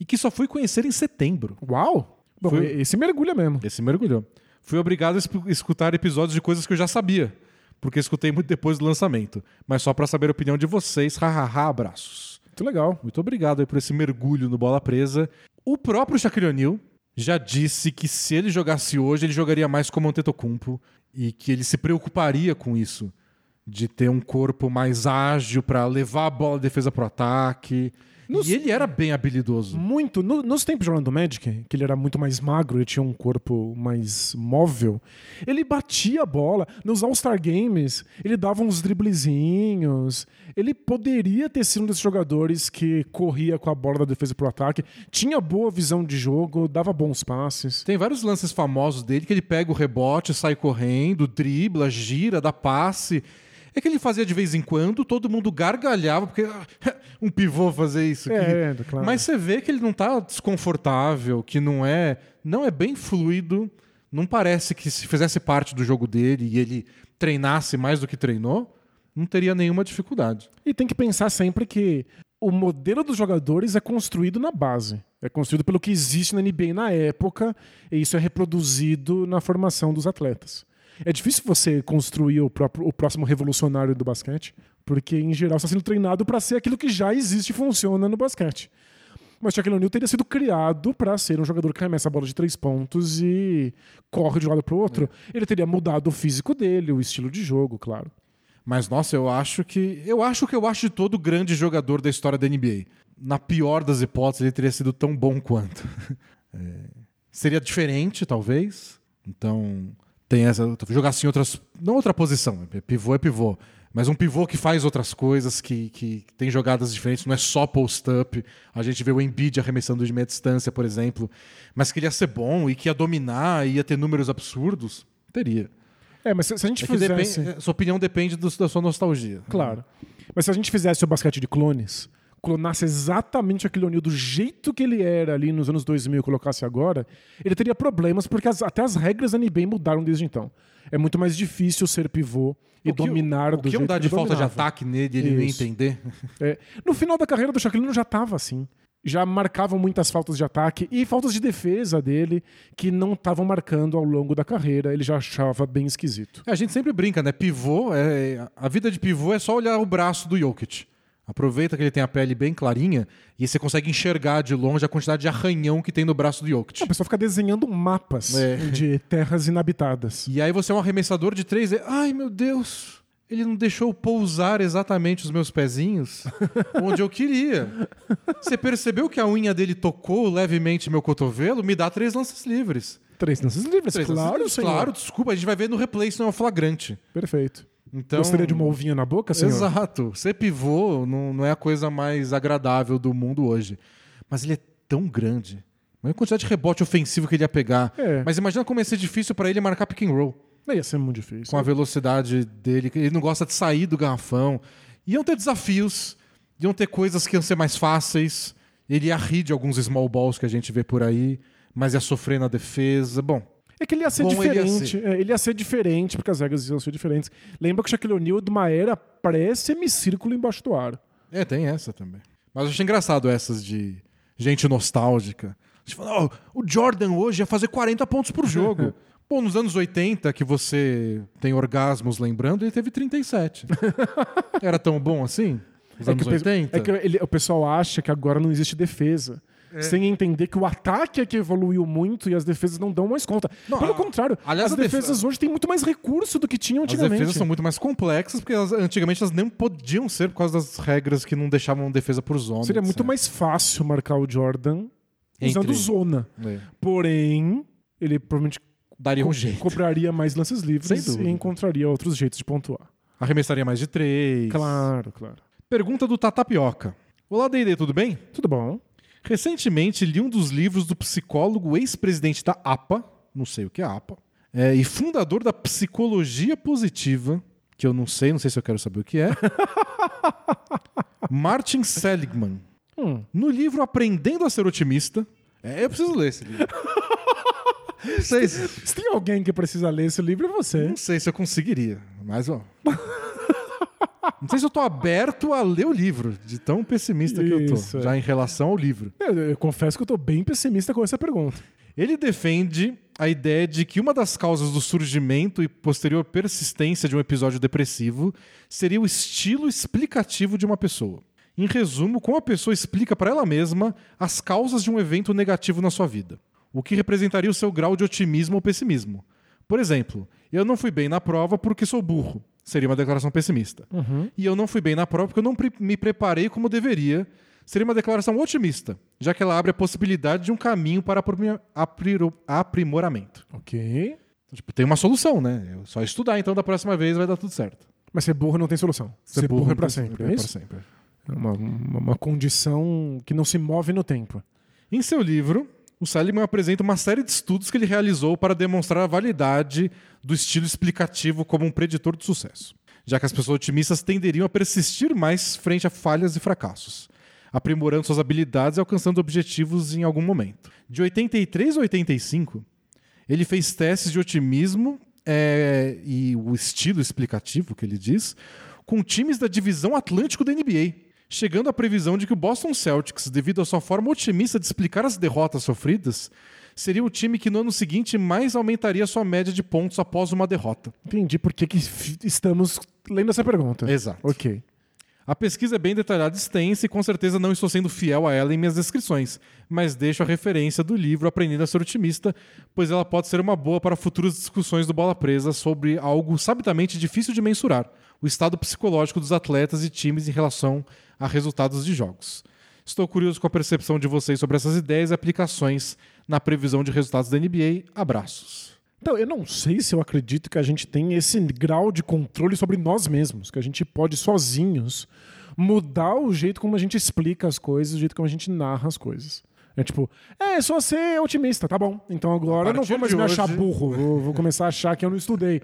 e que só fui conhecer em setembro. Uau! Bom, Foi- esse mergulha mesmo. Esse mergulhou. Fui obrigado a escutar episódios de coisas que eu já sabia, porque escutei muito depois do lançamento. Mas só para saber a opinião de vocês, hahaha, abraços. Muito legal. Muito obrigado aí por esse mergulho no Bola Presa. O próprio Shaquille O'Neal já disse que se ele jogasse hoje, ele jogaria mais como Antetokounmpo e que ele se preocuparia com isso, de ter um corpo mais ágil para levar a bola de defesa pro ataque. Nos- E ele era bem habilidoso. Muito. No- nos tempos jogando do Magic, que ele era muito mais magro, ele tinha um corpo mais móvel, ele batia a bola. Nos All-Star Games, ele dava uns driblezinhos. Ele poderia ter sido um desses jogadores que corria com a bola da defesa pro ataque, tinha boa visão de jogo, dava bons passes. Tem vários lances famosos dele que ele pega o rebote, sai correndo, dribla, gira, dá passe. É que ele fazia de vez em quando, todo mundo gargalhava, porque ah, um pivô fazer isso aqui. É, claro. Mas você vê que ele não tá desconfortável, que não é. Não é bem fluido. Não parece que se fizesse parte do jogo dele e ele treinasse mais do que treinou, não teria nenhuma dificuldade. E tem que pensar sempre que o modelo dos jogadores é construído na base. É construído pelo que existe na NBA na época, e isso é reproduzido na formação dos atletas. É difícil você construir o, próprio, o próximo revolucionário do basquete, porque em geral está sendo treinado para ser aquilo que já existe e funciona no basquete. Mas Shaquille O'Neal teria sido criado para ser um jogador que arremessa a bola de três pontos e corre de um lado para o outro. Ele teria mudado o físico dele, o estilo de jogo, claro. Mas, nossa, eu acho que. Eu acho que eu acho de todo grande jogador da história da NBA. Na pior das hipóteses, ele teria sido tão bom quanto. <laughs> É, seria diferente, talvez. Então, tem essa. Jogar assim em outras. Não outra posição. é Pivô é pivô. Mas um pivô que faz outras coisas, que, que tem jogadas diferentes, não é só post-up. A gente vê o Embiid arremessando de meia distância, por exemplo. Mas que ele ia ser bom e que ia dominar, ia ter números absurdos. Teria. É, mas se, a gente É fizesse... depende, sua opinião depende do- da sua nostalgia. Claro. Mas se a gente fizesse o basquete de clones, clonasse exatamente aquele O'Neal do jeito que ele era ali nos anos 2000 e colocasse agora, ele teria problemas porque as- até as regras da NBA mudaram desde então. É muito mais difícil ser pivô e O que- dominar o do que jeito que de falta de dominava. ataque nele ele não Isso. entender? <laughs> É, no final da carreira do Shaquille O'Neal já estava assim. Já marcavam muitas faltas de ataque e faltas de defesa dele que não estavam marcando ao longo da carreira. Ele já achava bem esquisito. A gente sempre brinca, né? Pivô, é, a vida de pivô é só olhar o braço do Jokic. Aproveita que ele tem a pele bem clarinha e você consegue enxergar de longe a quantidade de arranhão que tem no braço do Jokic. A pessoa fica desenhando mapas É. de terras inabitadas. E aí você é um arremessador de três e... Ai, meu Deus! Ele não deixou pousar exatamente os meus pezinhos <laughs> onde eu queria. Você percebeu que a unha dele tocou levemente meu cotovelo? Me dá três lances livres. Três lances livres, Três claro, lances livres, senhor. Claro, desculpa, a gente vai ver no replay, isso não é um flagrante. Perfeito. Então, Gostaria de uma ovinha na boca, senhor? Exato. Ser pivô não, não é a coisa mais agradável do mundo hoje. Mas ele é tão grande. Imagina a quantidade de rebote ofensivo que ele ia pegar. É. Mas imagina como ia ser difícil pra ele marcar pick and roll. Não ia ser muito difícil. Com a velocidade dele. Ele não gosta de sair do garrafão. Iam ter desafios. Iam ter coisas que iam ser mais fáceis. Ele ia rir de alguns small balls que a gente vê por aí. Mas ia sofrer na defesa. Bom, É que ele ia ser Bom, ele ia diferente. ser. É, Ele ia ser diferente, porque as regras iam ser diferentes. Lembra que o Shaquille O'Neal é de uma era pré-semicírculo embaixo do ar. É, tem essa também. Mas eu achei engraçado essas de gente nostálgica. Você fala, "Ó, o Jordan hoje ia fazer 40 pontos por jogo. <laughs> Pô, nos anos 80, que você tem orgasmos lembrando, ele teve 37. <laughs> Era tão bom assim? Nos É anos que, o pe- 80? é que ele- o pessoal acha que agora não existe defesa. É. Sem entender que o ataque é que evoluiu muito e as defesas não dão mais conta. Não, Pelo a- contrário, aliás, as defesas hoje têm muito mais recurso do que tinham As antigamente. defesas são muito mais complexas, porque elas- antigamente elas nem podiam ser por causa das regras que não deixavam defesa por zona. Seria muito etc. mais fácil marcar o Jordan usando Entre- zona. É. Porém, ele provavelmente Daria um jeito. cobraria mais lances livres e encontraria outros jeitos de pontuar. Arremessaria mais de três. Claro, claro. Pergunta do Tatapioca. Olá, D&D, tudo bem? Tudo bom. Recentemente li um dos livros do psicólogo ex-presidente da APA, não sei o que é APA, é, e fundador da psicologia positiva, que eu não sei, não sei se eu quero saber o que é, <laughs> Martin Seligman. Hum. No livro Aprendendo a Ser Otimista, é, eu preciso ler esse livro. <laughs> Se, Se tem alguém que precisa ler esse livro, é você. não sei se eu conseguiria, mas ó. Não sei se eu tô aberto a ler o livro, de tão pessimista que eu Isso, tô, é. já em relação ao livro. Eu, eu confesso que eu tô bem pessimista com essa pergunta. Ele defende a ideia de que uma das causas do surgimento e posterior persistência de um episódio depressivo seria o estilo explicativo de uma pessoa. Em resumo, como a pessoa explica para ela mesma as causas de um evento negativo na sua vida, o que representaria o seu grau de otimismo ou pessimismo. Por exemplo, eu não fui bem na prova porque sou burro. Seria uma declaração pessimista. E eu não fui bem na prova porque eu não pre- me preparei como deveria. Seria uma declaração otimista, já que ela abre a possibilidade de um caminho para aprimoramento. Ok. Então, tipo, tem uma solução, né? É só estudar, então da próxima vez vai dar tudo certo. Mas ser burro não tem solução. Ser, burro, é pra sempre, é pra isso? sempre. É uma, uma, uma condição que não se move no tempo. Em seu livro, o Seligman apresenta uma série de estudos que ele realizou para demonstrar a validade do estilo explicativo como um preditor de sucesso, já que as pessoas otimistas tenderiam a persistir mais frente a falhas e fracassos, aprimorando suas habilidades e alcançando objetivos em algum momento. De 83 a 85, ele fez testes de otimismo é, e o estilo explicativo que ele diz com times da divisão Atlântico da NBA, chegando à previsão de que o Boston Celtics, devido à sua forma otimista de explicar as derrotas sofridas, seria o time que no ano seguinte mais aumentaria sua média de pontos após uma derrota. Entendi por que, que estamos lendo essa pergunta. Exato. Ok. A pesquisa é bem detalhada e extensa e com certeza não estou sendo fiel a ela em minhas descrições, mas deixo a referência do livro Aprendendo a Ser Otimista, pois ela pode ser uma boa para futuras discussões do Bola Presa sobre algo sabidamente difícil de mensurar, o estado psicológico dos atletas e times em relação a resultados de jogos. Estou curioso com a percepção de vocês sobre essas ideias e aplicações na previsão de resultados da NBA. Abraços. Então, eu não sei se eu acredito que a gente tem esse grau de controle sobre nós mesmos, que a gente pode sozinhos mudar o jeito como a gente explica as coisas, o jeito como a gente narra as coisas. É tipo, é só ser otimista, tá bom. Então agora eu não vou mais me achar <laughs> burro, vou, vou começar a achar que eu não estudei.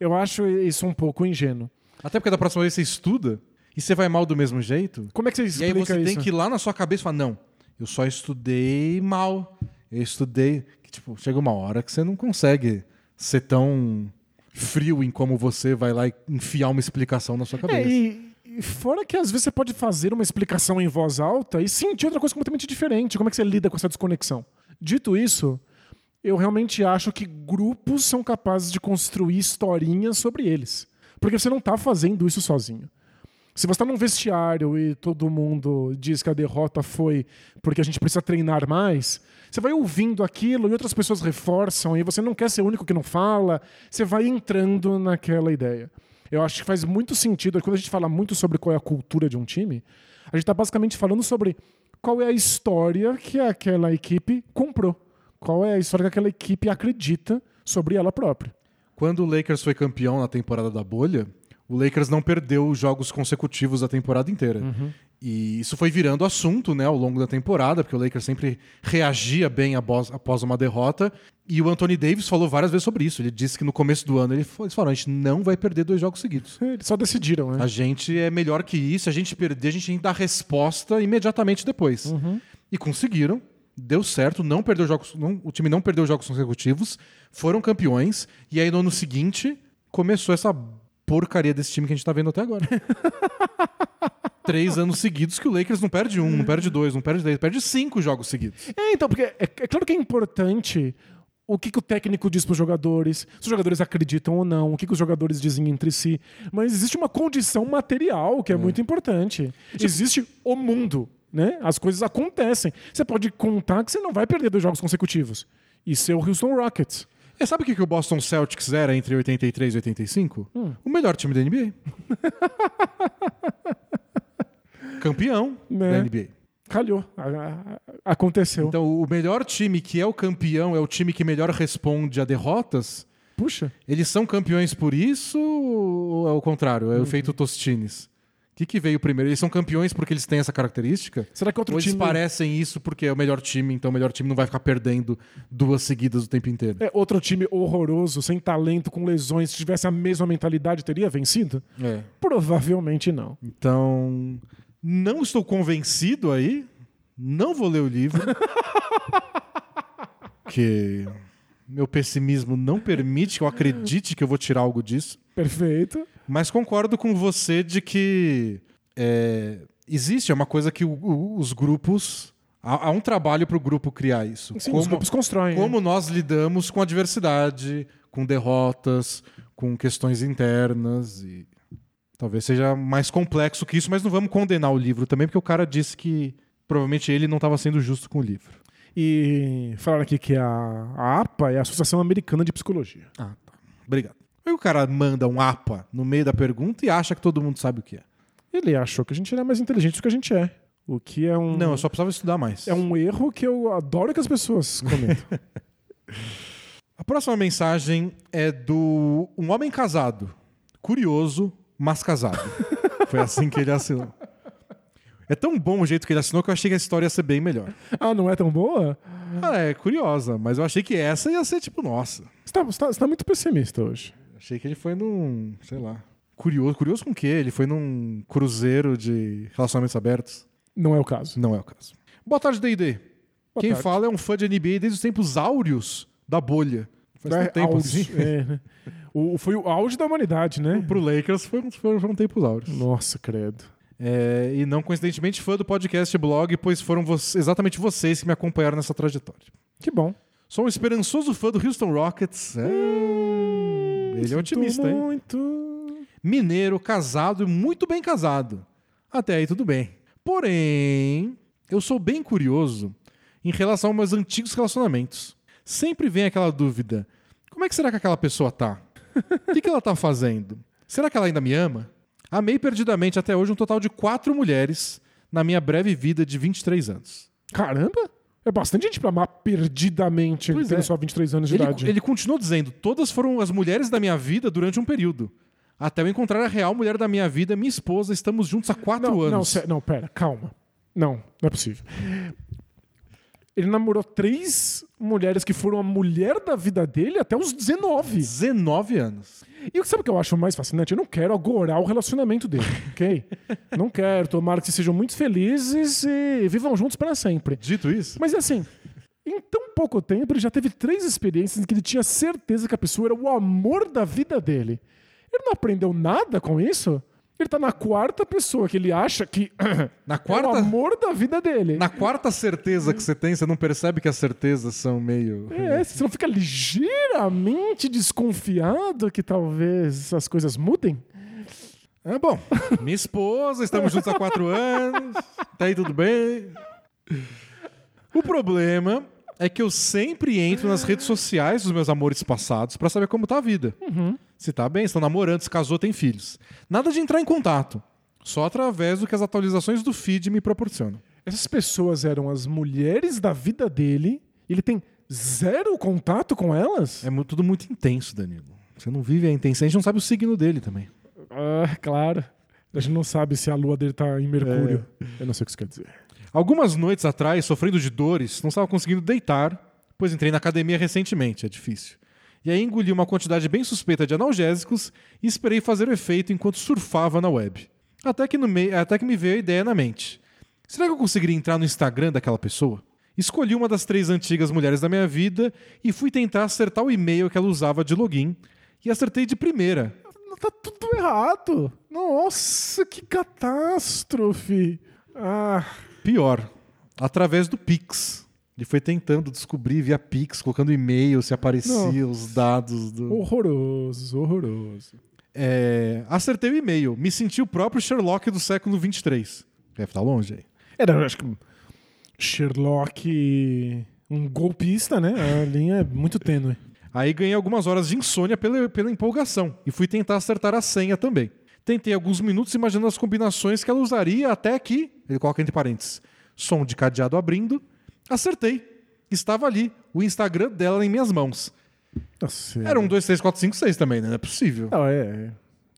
Eu acho isso um pouco ingênuo. Até porque da próxima vez você estuda e você vai mal do mesmo jeito, Como é que você E explica aí você isso? tem que ir lá na sua cabeça e falar, não, eu só estudei mal. Eu estudei. Que, tipo, chega uma hora que você não consegue ser tão frio em como você vai lá e enfiar uma explicação na sua É, cabeça. e, e fora que às vezes você pode fazer uma explicação em voz alta e sentir outra coisa completamente diferente. Como é que você lida com essa desconexão? Dito isso, eu realmente acho que grupos são capazes de construir historinhas sobre eles. Porque você não está fazendo isso sozinho. Se você está num vestiário e todo mundo diz que a derrota foi porque a gente precisa treinar mais, você vai ouvindo aquilo e outras pessoas reforçam e você não quer ser o único que não fala, você vai entrando naquela ideia. Eu acho que faz muito sentido, quando a gente fala muito sobre qual é a cultura de um time, a gente está basicamente falando sobre qual é a história que aquela equipe comprou. Qual é a história que aquela equipe acredita sobre ela própria. Quando o Lakers foi campeão na temporada da bolha, o Lakers não perdeu os jogos consecutivos da temporada inteira. E isso foi virando assunto né, ao longo da temporada, porque o Lakers sempre reagia bem após, uma derrota. E o Anthony Davis falou várias vezes sobre isso. Ele disse que no começo do ano ele falaram: a gente não vai perder dois jogos seguidos. Eles só decidiram, né? A gente é melhor que isso. Se a gente perder, a gente tem que dar resposta imediatamente depois. E conseguiram. Deu certo, não perdeu jogos, não- o time não perdeu jogos consecutivos, foram campeões, e aí no ano seguinte começou essa porcaria desse time que a gente tá vendo até agora. <laughs> três anos seguidos que o Lakers não perde um, não perde dois, não perde dez, perde cinco jogos seguidos. É, então, porque é, é claro que é importante o que, que o técnico diz para os jogadores, se os jogadores acreditam ou não, o que, que os jogadores dizem entre si. Mas existe uma condição material que é, muito importante. Existe o mundo, né? As coisas acontecem. Você pode contar que você não vai perder dois jogos consecutivos. Isso é o Houston Rockets. E sabe o que, que o Boston Celtics era entre 83 e 85? Hum. O melhor time da NBA. <laughs> Campeão Né? da NBA. Calhou. Aconteceu. Então, o melhor time que é o campeão é o time que melhor responde a derrotas. Puxa. Eles são campeões por isso ou é o contrário? É o efeito Tostines? O que, que veio primeiro? Eles são campeões porque eles têm essa característica? Será que outro ou eles time. parecem isso porque é o melhor time, então o melhor time não vai ficar perdendo duas seguidas o tempo inteiro? É, outro time horroroso, sem talento, com lesões, se tivesse a mesma mentalidade, teria vencido? É. Provavelmente não. Então, não estou convencido aí. Não vou ler o livro. <laughs> que meu pessimismo não permite que eu acredite que eu vou tirar algo disso. Perfeito. Mas concordo com você de que é, existe, é uma coisa que o- o- os grupos. Há, há um trabalho para o grupo criar isso. Sim, os grupos constroem. como nós lidamos com adversidade, com derrotas, com questões internas e talvez seja mais complexo que isso, mas não vamos condenar o livro também, porque o cara disse que provavelmente ele não estava sendo justo com o livro. E falaram aqui que a, a APA é a Associação Americana de Psicologia. Ah, tá. Obrigado. Aí o cara manda um APA no meio da pergunta e acha que todo mundo sabe o que é. Ele achou que a gente era mais inteligente do que a gente é. O que é um. Não, eu só precisava estudar mais. É um erro que eu adoro que as pessoas comentam. <laughs> <laughs> A próxima mensagem é do um homem casado, curioso, mas casado. <laughs> Foi assim que ele assinou. É tão bom o jeito que ele assinou que eu achei que a história ia ser bem melhor. ah, não é tão boa? Ah, é curiosa, mas eu achei que essa ia ser tipo, nossa. Você tá, você tá- você tá muito pessimista hoje. Achei que ele foi num, sei lá, curioso. Curioso com o quê? Ele foi num cruzeiro de relacionamentos abertos? Não é o caso. Não é o caso. Boa tarde, D&D. Quem tarde. fala é um fã de NBA desde os tempos áureos da bolha. Faz É, tempo auge. assim. É, né? o, foi o auge da humanidade, né? Pro Lakers foi, foi, foram tempos áureos. Nossa, credo. É, e não coincidentemente fã do podcast e blog, pois foram vo- exatamente vocês que me acompanharam nessa trajetória. Que bom. Sou um esperançoso fã do Houston Rockets. É, ele é otimista, Sinto hein? muito. Mineiro, casado e muito bem casado. Até aí tudo bem. Porém, eu sou bem curioso em relação aos meus antigos relacionamentos. Sempre vem aquela dúvida: como é que será que aquela pessoa tá? O que, que ela tá fazendo? Será que ela ainda me ama? Amei perdidamente até hoje um total de quatro mulheres na minha breve vida de 23 anos. Caramba! É bastante gente pra amar perdidamente Pois tendo é. só 23 anos de Ele, idade. ele continuou dizendo: todas foram as mulheres da minha vida durante um período. Até eu encontrar a real mulher da minha vida, minha esposa, estamos juntos há quatro não, anos. Não, não, pera, calma. Não, não é possível. Ele namorou três mulheres que foram a mulher da vida dele até os 19. 19 anos. E sabe o que eu acho mais fascinante? Eu não quero agorar o relacionamento dele, <laughs> ok? não quero. Tomara que sejam muito felizes e vivam juntos para sempre. Dito isso, Mas assim, em tão pouco tempo, ele já teve três experiências em que ele tinha certeza que a pessoa era o amor da vida dele. Ele não aprendeu nada com isso? Ele tá na quarta pessoa que ele acha que <clears throat> na é o quarta, amor da vida dele. na quarta certeza que você tem, você não percebe que as certezas são meio. É, você não fica ligeiramente desconfiado que talvez as coisas mudem? É bom. Minha esposa, estamos juntos há quatro anos, tá aí tudo bem. O problema é que eu sempre entro nas redes sociais dos meus amores passados pra saber como tá a vida. Se tá bem, estão namorando, se casou, tem filhos. Nada de entrar em contato. Só através do que as atualizações do feed me proporcionam. Essas pessoas eram as mulheres da vida dele. Ele tem zero contato com elas? É mu- tudo muito intenso, Danilo. Você não vive a intenção, a gente não sabe o signo dele também. Ah, claro. A gente não sabe se a lua dele tá em Mercúrio. Eu não sei o que isso quer dizer. Algumas noites atrás, sofrendo de dores, não estava conseguindo deitar, pois entrei na academia recentemente, é difícil. E aí engoli uma quantidade bem suspeita de analgésicos e esperei fazer o efeito enquanto surfava na web. Até que, no mei- até que me veio a ideia na mente. Será que eu conseguiria entrar no Instagram daquela pessoa? Escolhi uma das três antigas mulheres da minha vida e fui tentar acertar o e-mail que ela usava de login. E acertei de primeira. tá tudo errado. Nossa, que catástrofe. Ah, Pior, através do Pix. Ele foi tentando descobrir via Pix, colocando e-mail se aparecia os dados do. horroroso, horroroso. É, acertei o e-mail. Me senti o próprio Sherlock do século 23. Deve estar longe aí. Era, acho que Sherlock, um golpista, né? A linha é muito tênue. Aí ganhei algumas horas de insônia pela, pela empolgação e fui tentar acertar a senha também. Tentei alguns minutos imaginando as combinações que ela usaria até que, ele coloca entre parênteses, som de cadeado abrindo. Acertei. Estava ali, o Instagram dela em minhas mãos. Nossa, Era um 2, 3, 4, 5, 6 também, né? Não é possível. Não, é. é.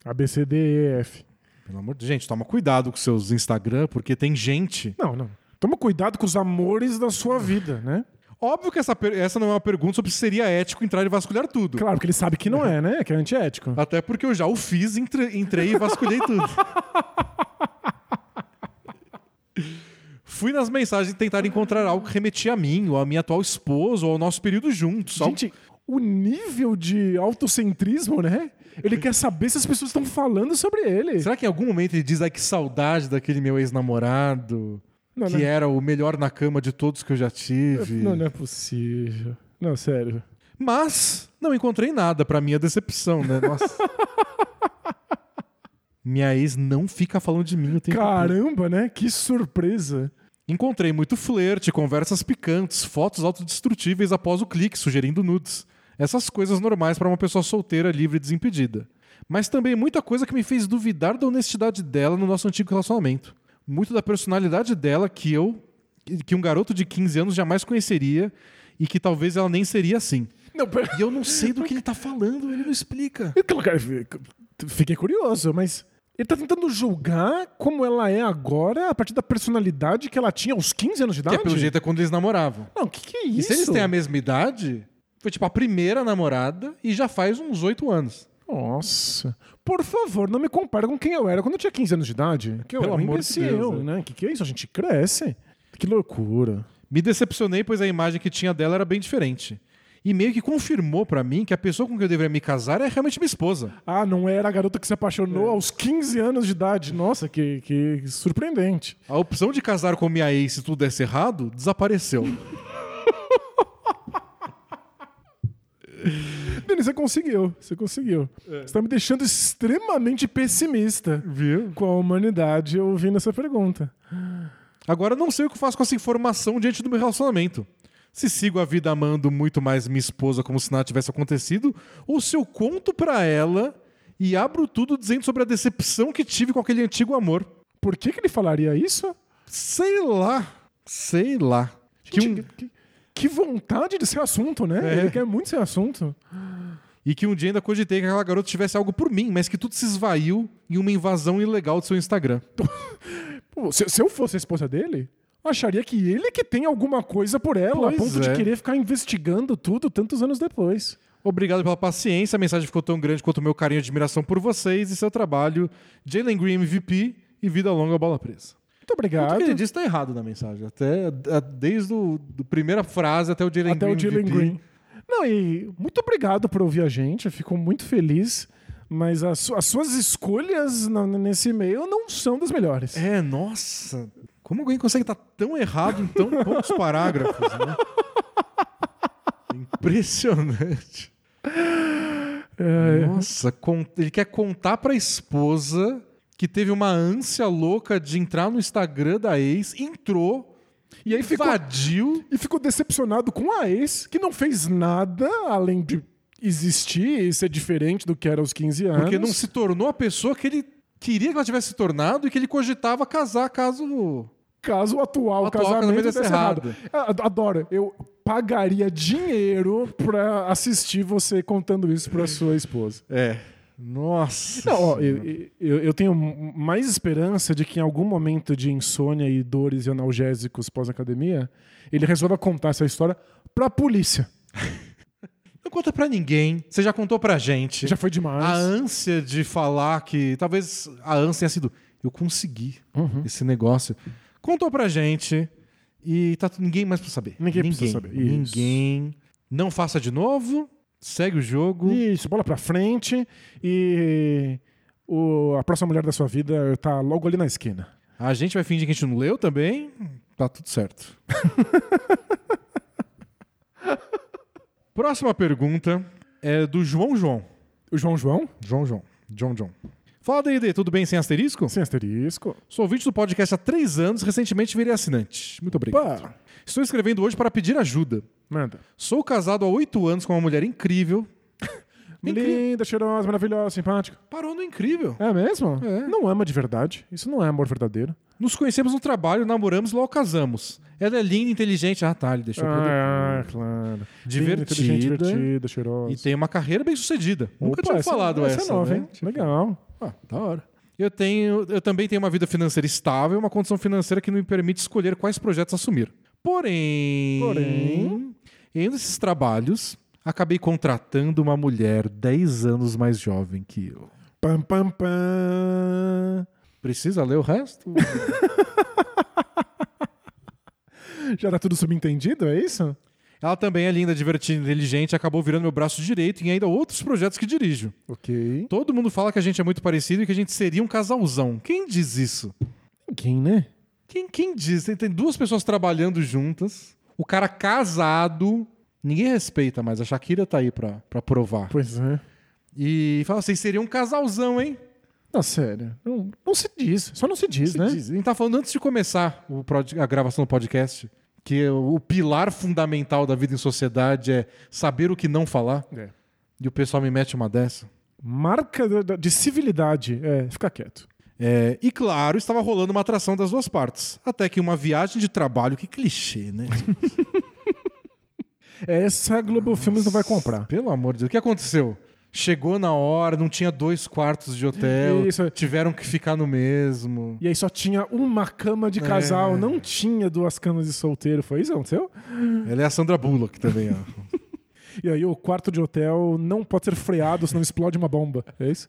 A, B, C, D, E, F. Pelo amor de gente, toma cuidado com seus Instagram, porque tem gente. Não, não. Toma cuidado com os amores da sua vida, né? Óbvio que essa, per- essa não é uma pergunta sobre se seria ético entrar e vasculhar tudo. Claro que ele sabe que não é, né? Que é antiético. Até porque eu já o fiz, entre- entrei e vasculhei tudo. <laughs> Fui nas mensagens tentar encontrar algo que remetia a mim, ou a minha atual esposa, ou ao nosso período juntos. Gente, o nível de autocentrismo, né? Ele quer saber se as pessoas estão falando sobre ele. Será que em algum momento ele diz, ai, que saudade daquele meu ex-namorado, Não, que não. era o melhor na cama de todos que eu já tive? Não, não é possível. Não, sério. Mas não encontrei nada pra minha decepção, né? Nossa. <laughs> minha ex não fica falando de mim o tempo. Caramba, né? Que surpresa. Encontrei muito flerte, conversas picantes, fotos autodestrutíveis após o clique, sugerindo nudes. Essas coisas normais para uma pessoa solteira, livre e desimpedida. Mas também muita coisa que me fez duvidar da honestidade dela no nosso antigo relacionamento. Muito da personalidade dela que eu, que um garoto de 15 anos jamais conheceria e que talvez ela nem seria assim. Não, pera... E eu não sei do que ele tá falando, ele não explica. Cara, Fiquei curioso, mas ele tá tentando julgar como ela é agora a partir da personalidade que ela tinha aos 15 anos de Que idade? é pelo jeito é quando eles namoravam. Não, o que, que é E isso? se eles têm a mesma idade, foi tipo a primeira namorada e já faz uns oito anos. Nossa. Por favor, não me compare com quem eu era quando eu tinha 15 anos de idade. Que eu Pelo era um de imbecil, Deus, né? Que que é isso? A gente cresce. Que loucura. Me decepcionei, pois a imagem que tinha dela era bem diferente. E meio que confirmou pra mim que a pessoa com quem eu deveria me casar é realmente minha esposa. Ah, não era a garota que se apaixonou aos 15 anos de idade. Nossa, que, que surpreendente. A opção de casar com minha ex se tudo desse errado desapareceu. <laughs> Denis, você conseguiu. Você conseguiu. Você tá me deixando extremamente pessimista Viu? com a humanidade ouvindo essa pergunta. Agora não sei o que faço com essa informação diante do meu relacionamento. Se sigo a vida amando muito mais minha esposa como se nada tivesse acontecido, ou se eu conto pra ela e abro tudo dizendo sobre a decepção que tive com aquele antigo amor. Por que, que ele falaria isso? Sei lá. Sei lá. Que um- Gente, que, que vontade de ser assunto, né? É. Ele quer muito ser assunto. E que um dia ainda cogitei que aquela garota tivesse algo por mim, mas que tudo se esvaiu em uma invasão ilegal do seu Instagram. <laughs> Pô, se, se eu fosse a esposa dele, acharia que ele que tem alguma coisa por ela, Pois a ponto é. de querer ficar investigando tudo tantos anos depois. Obrigado pela paciência, a mensagem ficou tão grande quanto o meu carinho e admiração por vocês e seu trabalho. Jalen Green MVP e vida longa bola presa. Muito obrigado. Tudo que ele disse tá errado na mensagem. Até, a- desde a primeira frase até o Jalen Até Green. o Jalen. Green. Não, e muito obrigado por ouvir a gente. Eu fico muito feliz. Mas as, as suas escolhas nesse e-mail não são das melhores. É, nossa. Como alguém consegue estar tão errado em tão poucos parágrafos, né? Impressionante. É, Nossa, ele quer contar pra esposa que teve uma ânsia louca de entrar no Instagram da ex, entrou, E aí ficou, invadiu. e ficou decepcionado com a ex, que não fez nada além de existir e ser diferente do que era aos 15 anos. Porque não se tornou a pessoa que ele queria que ela tivesse se tornado e que ele cogitava casar caso. Caso o atual, O atual casamento casamento desse desse errado. errado. Eu Adoro. Eu pagaria dinheiro pra assistir você contando isso pra sua esposa. É. Nossa. Não, ó, eu, eu, eu tenho mais esperança de que em algum momento de insônia e dores e analgésicos pós-academia, ele resolva contar essa história pra polícia. <laughs> Não conta pra ninguém. Você já contou pra gente. Já foi demais. A ânsia de falar que. Talvez a ânsia tenha sido. Eu consegui Uhum. esse negócio. Contou pra gente. E tá ninguém mais pra saber. Ninguém precisa saber. Isso. Ninguém. Não faça de novo. Segue o jogo. Isso, bola pra frente e o, a próxima mulher da sua vida tá logo ali na esquina. A gente vai fingir que a gente não leu também. Tá tudo certo. <laughs> Próxima pergunta é do João João. O João João? João João. João João. Fala, D&D, tudo bem sem asterisco? Sem asterisco. Sou ouvinte do podcast há três anos, recentemente virei assinante. Muito obrigado. Pá, Estou escrevendo hoje para pedir ajuda. manda. Sou casado há oito anos com uma mulher incrível. <laughs> Linda, cheirosa, maravilhosa, simpática. Parou no incrível. É mesmo? É. Não ama de verdade. Isso não é amor verdadeiro. Nos conhecemos no trabalho, namoramos logo casamos. Ela é linda, inteligente. Ah, tá, ele deixou pra depois. Ah, claro. Divertida. Linda, divertida, cheirosa. E tem uma carreira bem sucedida. Nunca tinha essa- falado essa. essa. é nova, né? hein? Legal. Ah, da hora. Eu, tenho, eu também tenho uma vida financeira estável e uma condição financeira que não me permite escolher quais projetos assumir. Porém, Porém? em um desses trabalhos, acabei contratando uma mulher 10 anos mais jovem que eu. Pam, pam, pam. Precisa ler o resto? <laughs> Já tá tudo subentendido, é isso? Ela também é linda, divertida, inteligente, acabou virando meu braço direito em ainda outros projetos que dirijo. Ok. Todo mundo fala que a gente é muito parecido e que a gente seria um casalzão. Quem diz isso? Ninguém, né? Quem, quem diz? Tem, tem duas pessoas trabalhando juntas, o cara casado, ninguém respeita mais. A Shakira tá aí pra, pra provar. Pois é. E fala, vocês seriam um casalzão, hein? Não, sério. Não, não se diz. Só não se diz, Se né? diz. A gente tá falando antes de começar o a gravação do podcast, que o pilar fundamental da vida em sociedade é saber o que não falar. É. E o pessoal me mete uma dessa. Marca de civilidade. É, fica quieto. É, e claro, estava rolando uma atração das duas partes. Até que uma viagem de trabalho, que clichê, né? <laughs> Essa Globo Filmes não vai comprar. Pelo amor de Deus, o que aconteceu? Chegou na hora, não tinha dois quartos de hotel, Isso. tiveram que ficar no mesmo. E aí só tinha uma cama de casal, não tinha duas camas de solteiro. Foi isso aconteceu? Ela é a Sandra Bullock também, ó. <laughs> E aí o quarto de hotel não pode ser freado, senão explode uma bomba. É isso?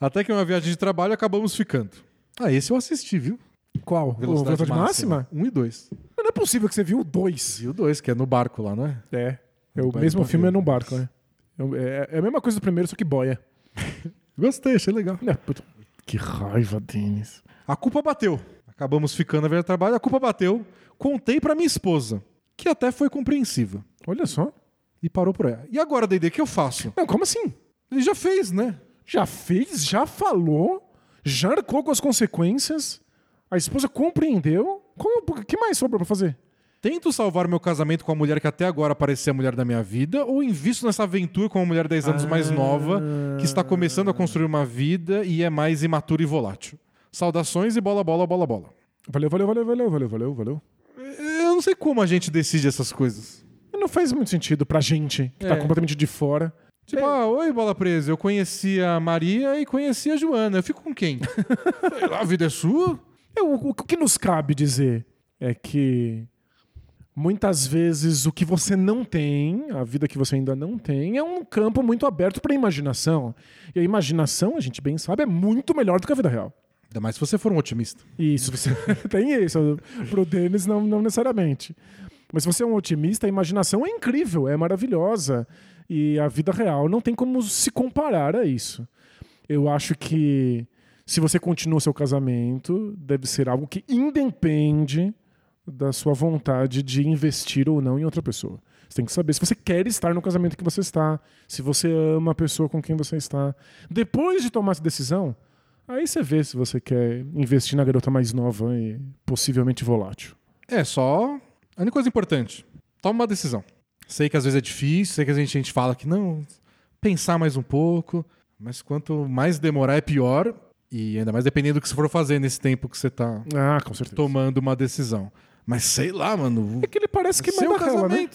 Até que uma viagem de trabalho acabamos ficando. Ah, esse eu assisti, viu? Qual? o Velocidade Máxima? Um e dois. Não é possível que você viu o dois. E o dois, que é no barco lá, não é? É. É o Vai mesmo filme é num barco, né? É, é a mesma coisa do primeiro, só que boia. <laughs> Gostei, achei legal. É, puta, que raiva, Denis. A culpa bateu. Acabamos ficando na viagem de trabalho, a culpa bateu. Contei pra minha esposa, que até foi compreensiva. Olha só. E parou por ela. E agora, Deide, o que eu faço? Não, como assim? Ele já fez, né? Já fez, já falou, já arcou com as consequências, a esposa compreendeu. O que mais sobra pra fazer? Tento salvar meu casamento com a mulher que até agora parecia a mulher da minha vida, ou invisto nessa aventura com uma mulher 10 anos mais nova, que está começando a construir uma vida e é mais imatura e volátil. Saudações e bola, bola, bola, bola. Valeu, valeu, valeu, valeu, valeu, valeu, valeu. Eu não sei como a gente decide essas coisas. Não faz muito sentido pra gente, que tá É. completamente de fora. Tipo, ah, oi, bola presa, eu conheci a Maria e conheci a Joana. Eu fico com quem? <laughs> A vida é sua? É, o, o que nos cabe dizer é que muitas vezes o que você não tem, a vida que você ainda não tem, é um campo muito aberto para imaginação. E a imaginação, a gente bem sabe, é muito melhor do que a vida real. Ainda mais se você for um otimista. Isso, <laughs> você tem isso. Pro Denis, não, não necessariamente. Mas se você é um otimista, a imaginação é incrível, é maravilhosa. E a vida real não tem como se comparar a isso. Eu acho que se você continua o seu casamento, deve ser algo que independe da sua vontade de investir ou não em outra pessoa. Você tem que saber se você quer estar no casamento que você está, se você ama a pessoa com quem você está. Depois de tomar essa decisão, aí você vê se você quer investir na garota mais nova e possivelmente volátil. É só. A única coisa importante: toma uma decisão. Sei que às vezes é difícil, sei que a gente, a gente fala que não, pensar mais um pouco, mas quanto mais demorar é pior, e ainda mais dependendo do que você for fazer nesse tempo que você tá Ah, tomando uma decisão. Mas sei lá, mano. É que ele parece que manda a rela, né?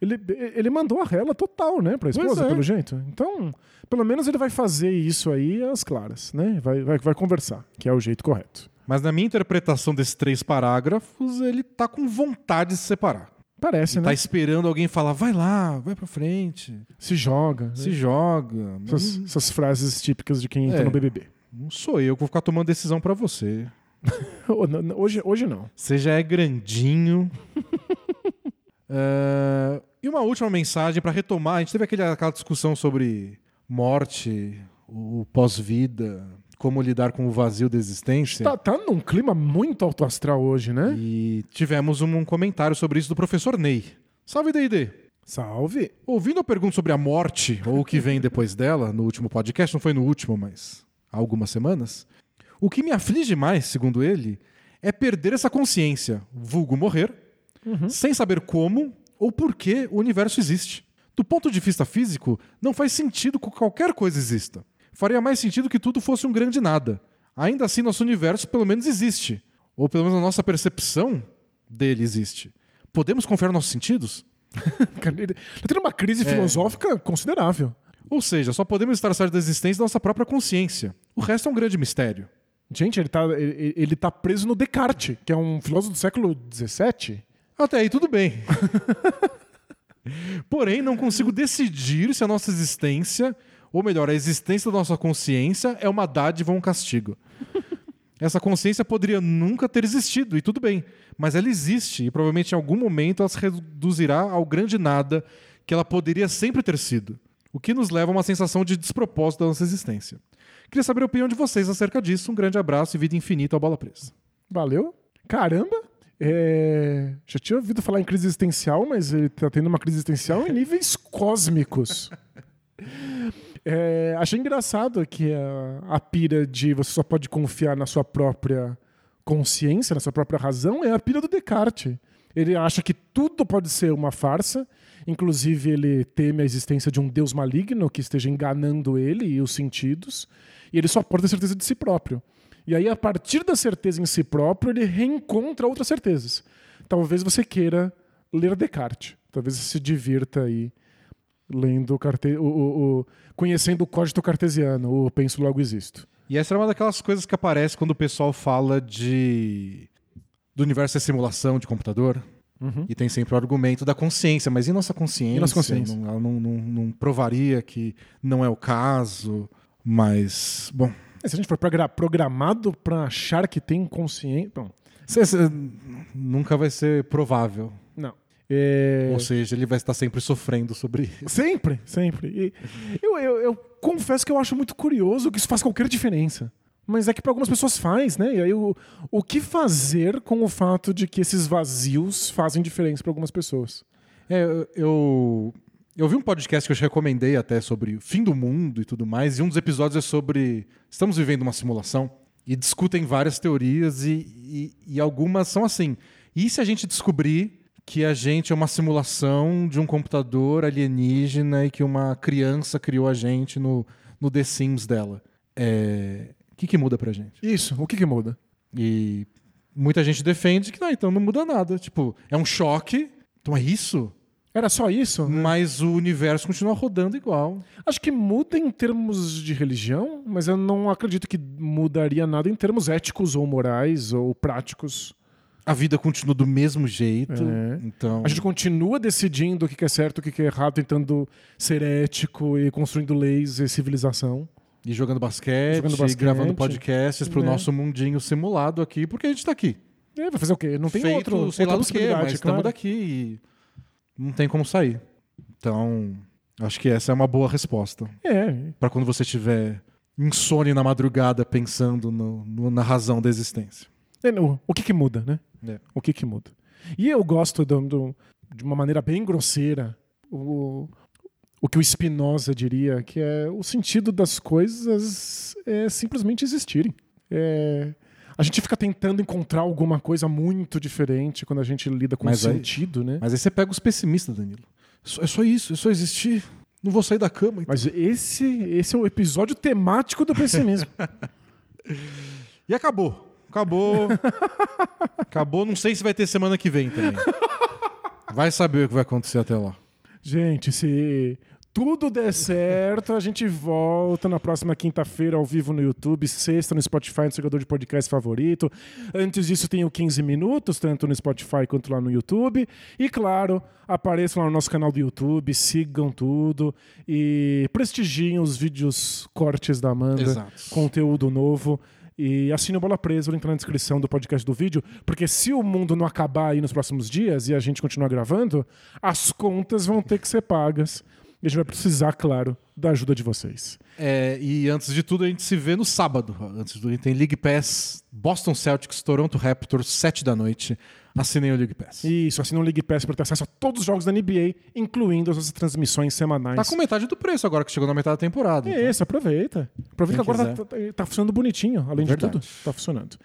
Ele, ele mandou a rela total, né, pra esposa, é. pelo jeito. Então, pelo menos ele vai fazer isso aí às claras, né? Vai, vai, vai conversar, que é o jeito correto. Mas na minha interpretação desses três parágrafos, ele tá com vontade de se separar. Parece, né? Tá esperando alguém falar, vai lá, vai pra frente, Se joga. se né? joga. Essas, essas frases típicas de quem entra É. no BBB. Não sou eu que vou ficar tomando decisão pra você. <laughs> Hoje, hoje não. Você já é grandinho. Ah, <laughs> e uma última mensagem para retomar. A gente teve aquele, aquela discussão sobre morte, o pós-vida, como lidar com o vazio da existência. Tá, tá num clima muito alto astral hoje, né? E tivemos um, um comentário sobre isso do professor Ney. Salve, D&D! Salve. Ouvindo a pergunta sobre a morte, ou o que vem depois dela, no último podcast, não foi no último, mas há algumas semanas, o que me aflige mais, segundo ele, é perder essa consciência, vulgo morrer, sem saber como ou por que o universo existe. Do ponto de vista físico, não faz sentido que qualquer coisa exista. Faria mais sentido que tudo fosse um grande nada. Ainda assim, nosso universo pelo menos existe. Ou pelo menos a nossa percepção dele existe. Podemos confiar nos nossos sentidos? <laughs> Cara, Ele tá tendo uma crise É. filosófica considerável. Ou seja, só podemos estar certos da existência da nossa própria consciência. O resto é um grande mistério. Gente, ele tá, ele, ele tá preso no Descartes, que é um filósofo do século XVII. Até aí tudo bem. <laughs> Porém, não consigo decidir se a nossa existência, ou melhor, a existência da nossa consciência é uma dádiva ou um castigo. Essa consciência poderia nunca ter existido, e tudo bem. Mas ela existe, e provavelmente em algum momento ela se reduzirá ao grande nada que ela poderia sempre ter sido. O que nos leva a uma sensação de despropósito da nossa existência. Queria saber a opinião de vocês acerca disso. Um grande abraço e vida infinita ao Bola Presa. Valeu. Caramba. É, Já tinha ouvido falar em crise existencial, mas ele tá tendo uma crise existencial em <laughs> níveis cósmicos. É, achei engraçado que a, a pira de você só pode confiar na sua própria consciência, na sua própria razão, é a pira do Descartes. Ele acha que tudo pode ser uma farsa, inclusive ele teme a existência de um deus maligno que esteja enganando ele e os sentidos, e ele só pode ter certeza de si próprio. E aí, a partir da certeza em si próprio, ele reencontra outras certezas. Talvez você queira ler Descartes. Talvez você se divirta aí lendo o, carte... o, o- o- conhecendo o código cartesiano, o penso logo existo. E essa é uma daquelas coisas que aparece quando o pessoal fala de do universo é simulação de computador. E tem sempre o argumento da consciência, mas e nossa consciência? E nossa consciência? Não, ela não, não- não provaria que não é o caso. Mas, bom, É, Se a gente for progra- programado para achar que tem consciência. Bom, cê- cê- nunca vai ser provável. não. É... Ou seja, ele vai estar sempre sofrendo sobre isso. Sempre, sempre. E eu, eu, eu confesso que eu acho muito curioso que isso faz qualquer diferença. Mas é que para algumas pessoas faz, né? E aí o, o que fazer com o fato de que esses vazios fazem diferença para algumas pessoas? É, eu- eu, vi um podcast que eu te recomendei até sobre o fim do mundo e tudo mais, e um dos episódios é sobre estamos vivendo uma simulação e discutem várias teorias e, e, e algumas são assim. E se a gente descobrir que a gente é uma simulação de um computador alienígena e que uma criança criou a gente no, no The Sims dela? É, O que, que muda pra gente? Isso, o que, que muda? E muita gente defende que não, então não muda nada. Tipo, é um choque. Então é isso? Era só isso? Mas o universo continua rodando igual. Acho que muda em termos de religião, mas eu não acredito que mudaria nada em termos éticos ou morais ou práticos. A vida continua do mesmo jeito. É. Então. A gente continua decidindo o que é certo, o que é errado, tentando ser ético e construindo leis e civilização. E jogando basquete, Jogando e basquete. gravando podcasts pro É. nosso mundinho simulado aqui, porque a gente tá aqui. É, vai fazer o quê? Não tem Feito, outro, sei lá outra do que, possibilidade, mas estamos claro. daqui e não tem como sair. Então, acho que essa é uma boa resposta. É, Pra quando você tiver insônia na madrugada pensando no- no- na razão da existência. É, no- o que que muda, né? É. O que que muda? E eu gosto do- do- de uma maneira bem grosseira o, o que o Spinoza diria, que é o sentido das coisas é simplesmente existirem. É, a gente fica tentando encontrar alguma coisa muito diferente quando a gente lida com Mas aí- sentido, né? Mas aí você pega os pessimistas, Danilo. É só- É só isso, é só existir. Não vou sair da cama. então. Mas esse, esse é o episódio temático do pessimismo. <laughs> E acabou. Acabou. <laughs> acabou. Não sei se vai ter semana que vem também. Vai saber o que vai acontecer até lá. Gente, se tudo der certo, a gente volta na próxima quinta-feira ao vivo no YouTube, sexta no Spotify, no jogador de podcast favorito. Antes disso, tem o 15 minutos, tanto no Spotify quanto lá no YouTube. E claro, apareçam lá no nosso canal do YouTube, sigam tudo e prestigiem os vídeos cortes da Amanda, Exato. conteúdo novo. E assine o Bola Presa, o link na descrição do podcast do vídeo, porque se o mundo não acabar aí nos próximos dias e a gente continuar gravando, as contas vão ter que ser pagas. E a gente vai precisar, claro, da ajuda de vocês. É, e antes de tudo, a gente se vê no sábado. Antes de tudo, tem League Pass, Boston Celtics, Toronto Raptors, 7 da noite. Assinem o League Pass. Isso, assina o League Pass para ter acesso a todos os jogos da NBA, incluindo as nossas transmissões semanais. Tá com metade do preço agora que chegou na metade da temporada. É isso, aproveita. Aproveita Quem que agora tá, tá- tá funcionando bonitinho, além Verdade. de tudo. Tá funcionando.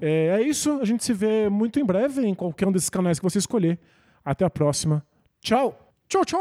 É, é isso, a gente se vê muito em breve em qualquer um desses canais que você escolher. Até a próxima. Tchau! Tchau, tchau!